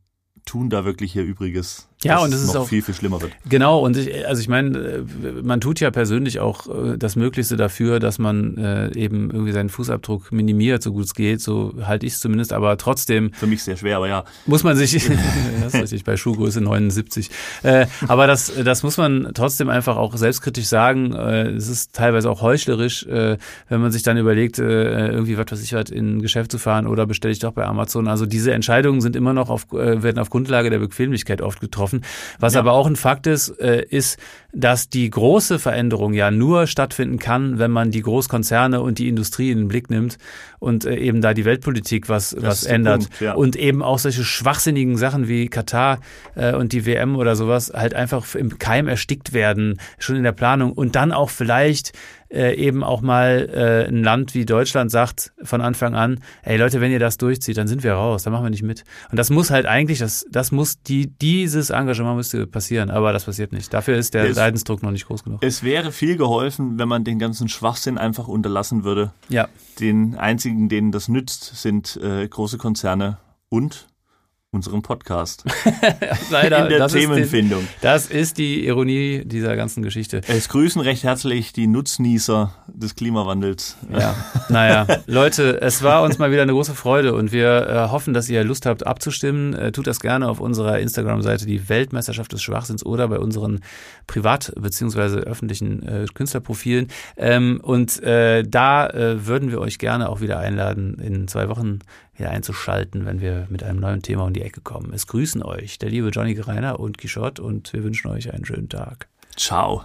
tun da wirklich ihr Übriges ja, und es ist auch viel, viel schlimmer wird. Genau, und ich, also ich meine, äh, man tut ja persönlich auch äh, das Möglichste dafür, dass man äh, eben irgendwie seinen Fußabdruck minimiert, so gut es geht, so halte ich es zumindest, aber trotzdem. Für mich sehr schwer, aber ja. Muss man sich, das ist richtig, bei Schuhgröße 79. Äh, aber das, das muss man trotzdem einfach auch selbstkritisch sagen. Äh, es ist teilweise auch heuchlerisch, äh, wenn man sich dann überlegt, äh, irgendwie was weiß ich was in ein Geschäft zu fahren oder bestelle ich doch bei Amazon. Also diese Entscheidungen sind immer noch auf, äh, werden auf Grundlage der Bequemlichkeit oft getroffen betroffen. Was ja. aber auch ein Fakt ist, äh, ist, dass die große Veränderung ja nur stattfinden kann, wenn man die Großkonzerne und die Industrie in den Blick nimmt und äh, eben da die Weltpolitik was, was ändert. Punkt, ja. Und eben auch solche schwachsinnigen Sachen wie Katar äh, und die WM oder sowas halt einfach im Keim erstickt werden, schon in der Planung und dann auch vielleicht äh, eben auch mal äh, ein Land wie Deutschland sagt von Anfang an, ey Leute, wenn ihr das durchzieht, dann sind wir raus, dann machen wir nicht mit. Und das muss halt eigentlich, das, das muss die, dieses Engagement müsste passieren, aber das passiert nicht. Dafür ist der es, Leidensdruck noch nicht groß genug. Es wäre viel geholfen, wenn man den ganzen Schwachsinn einfach unterlassen würde. Ja. Den einzigen, denen das nützt, sind äh, große Konzerne und unserem Podcast. Leider. In der das Themenfindung. Ist die, das ist die Ironie dieser ganzen Geschichte. Es grüßen recht herzlich die Nutznießer des Klimawandels. Ja, naja. Leute, es war uns mal wieder eine große Freude und wir äh, hoffen, dass ihr Lust habt abzustimmen. Äh, tut das gerne auf unserer Instagram-Seite, die Weltmeisterschaft des Schwachsinns oder bei unseren privat- bzw. öffentlichen äh, Künstlerprofilen. Ähm, und äh, da äh, würden wir euch gerne auch wieder einladen, in zwei Wochen wieder einzuschalten, wenn wir mit einem neuen Thema um die Ecke kommen. Es grüßen euch der liebe Johnny Greiner und Quichotte und wir wünschen euch einen schönen Tag. Ciao.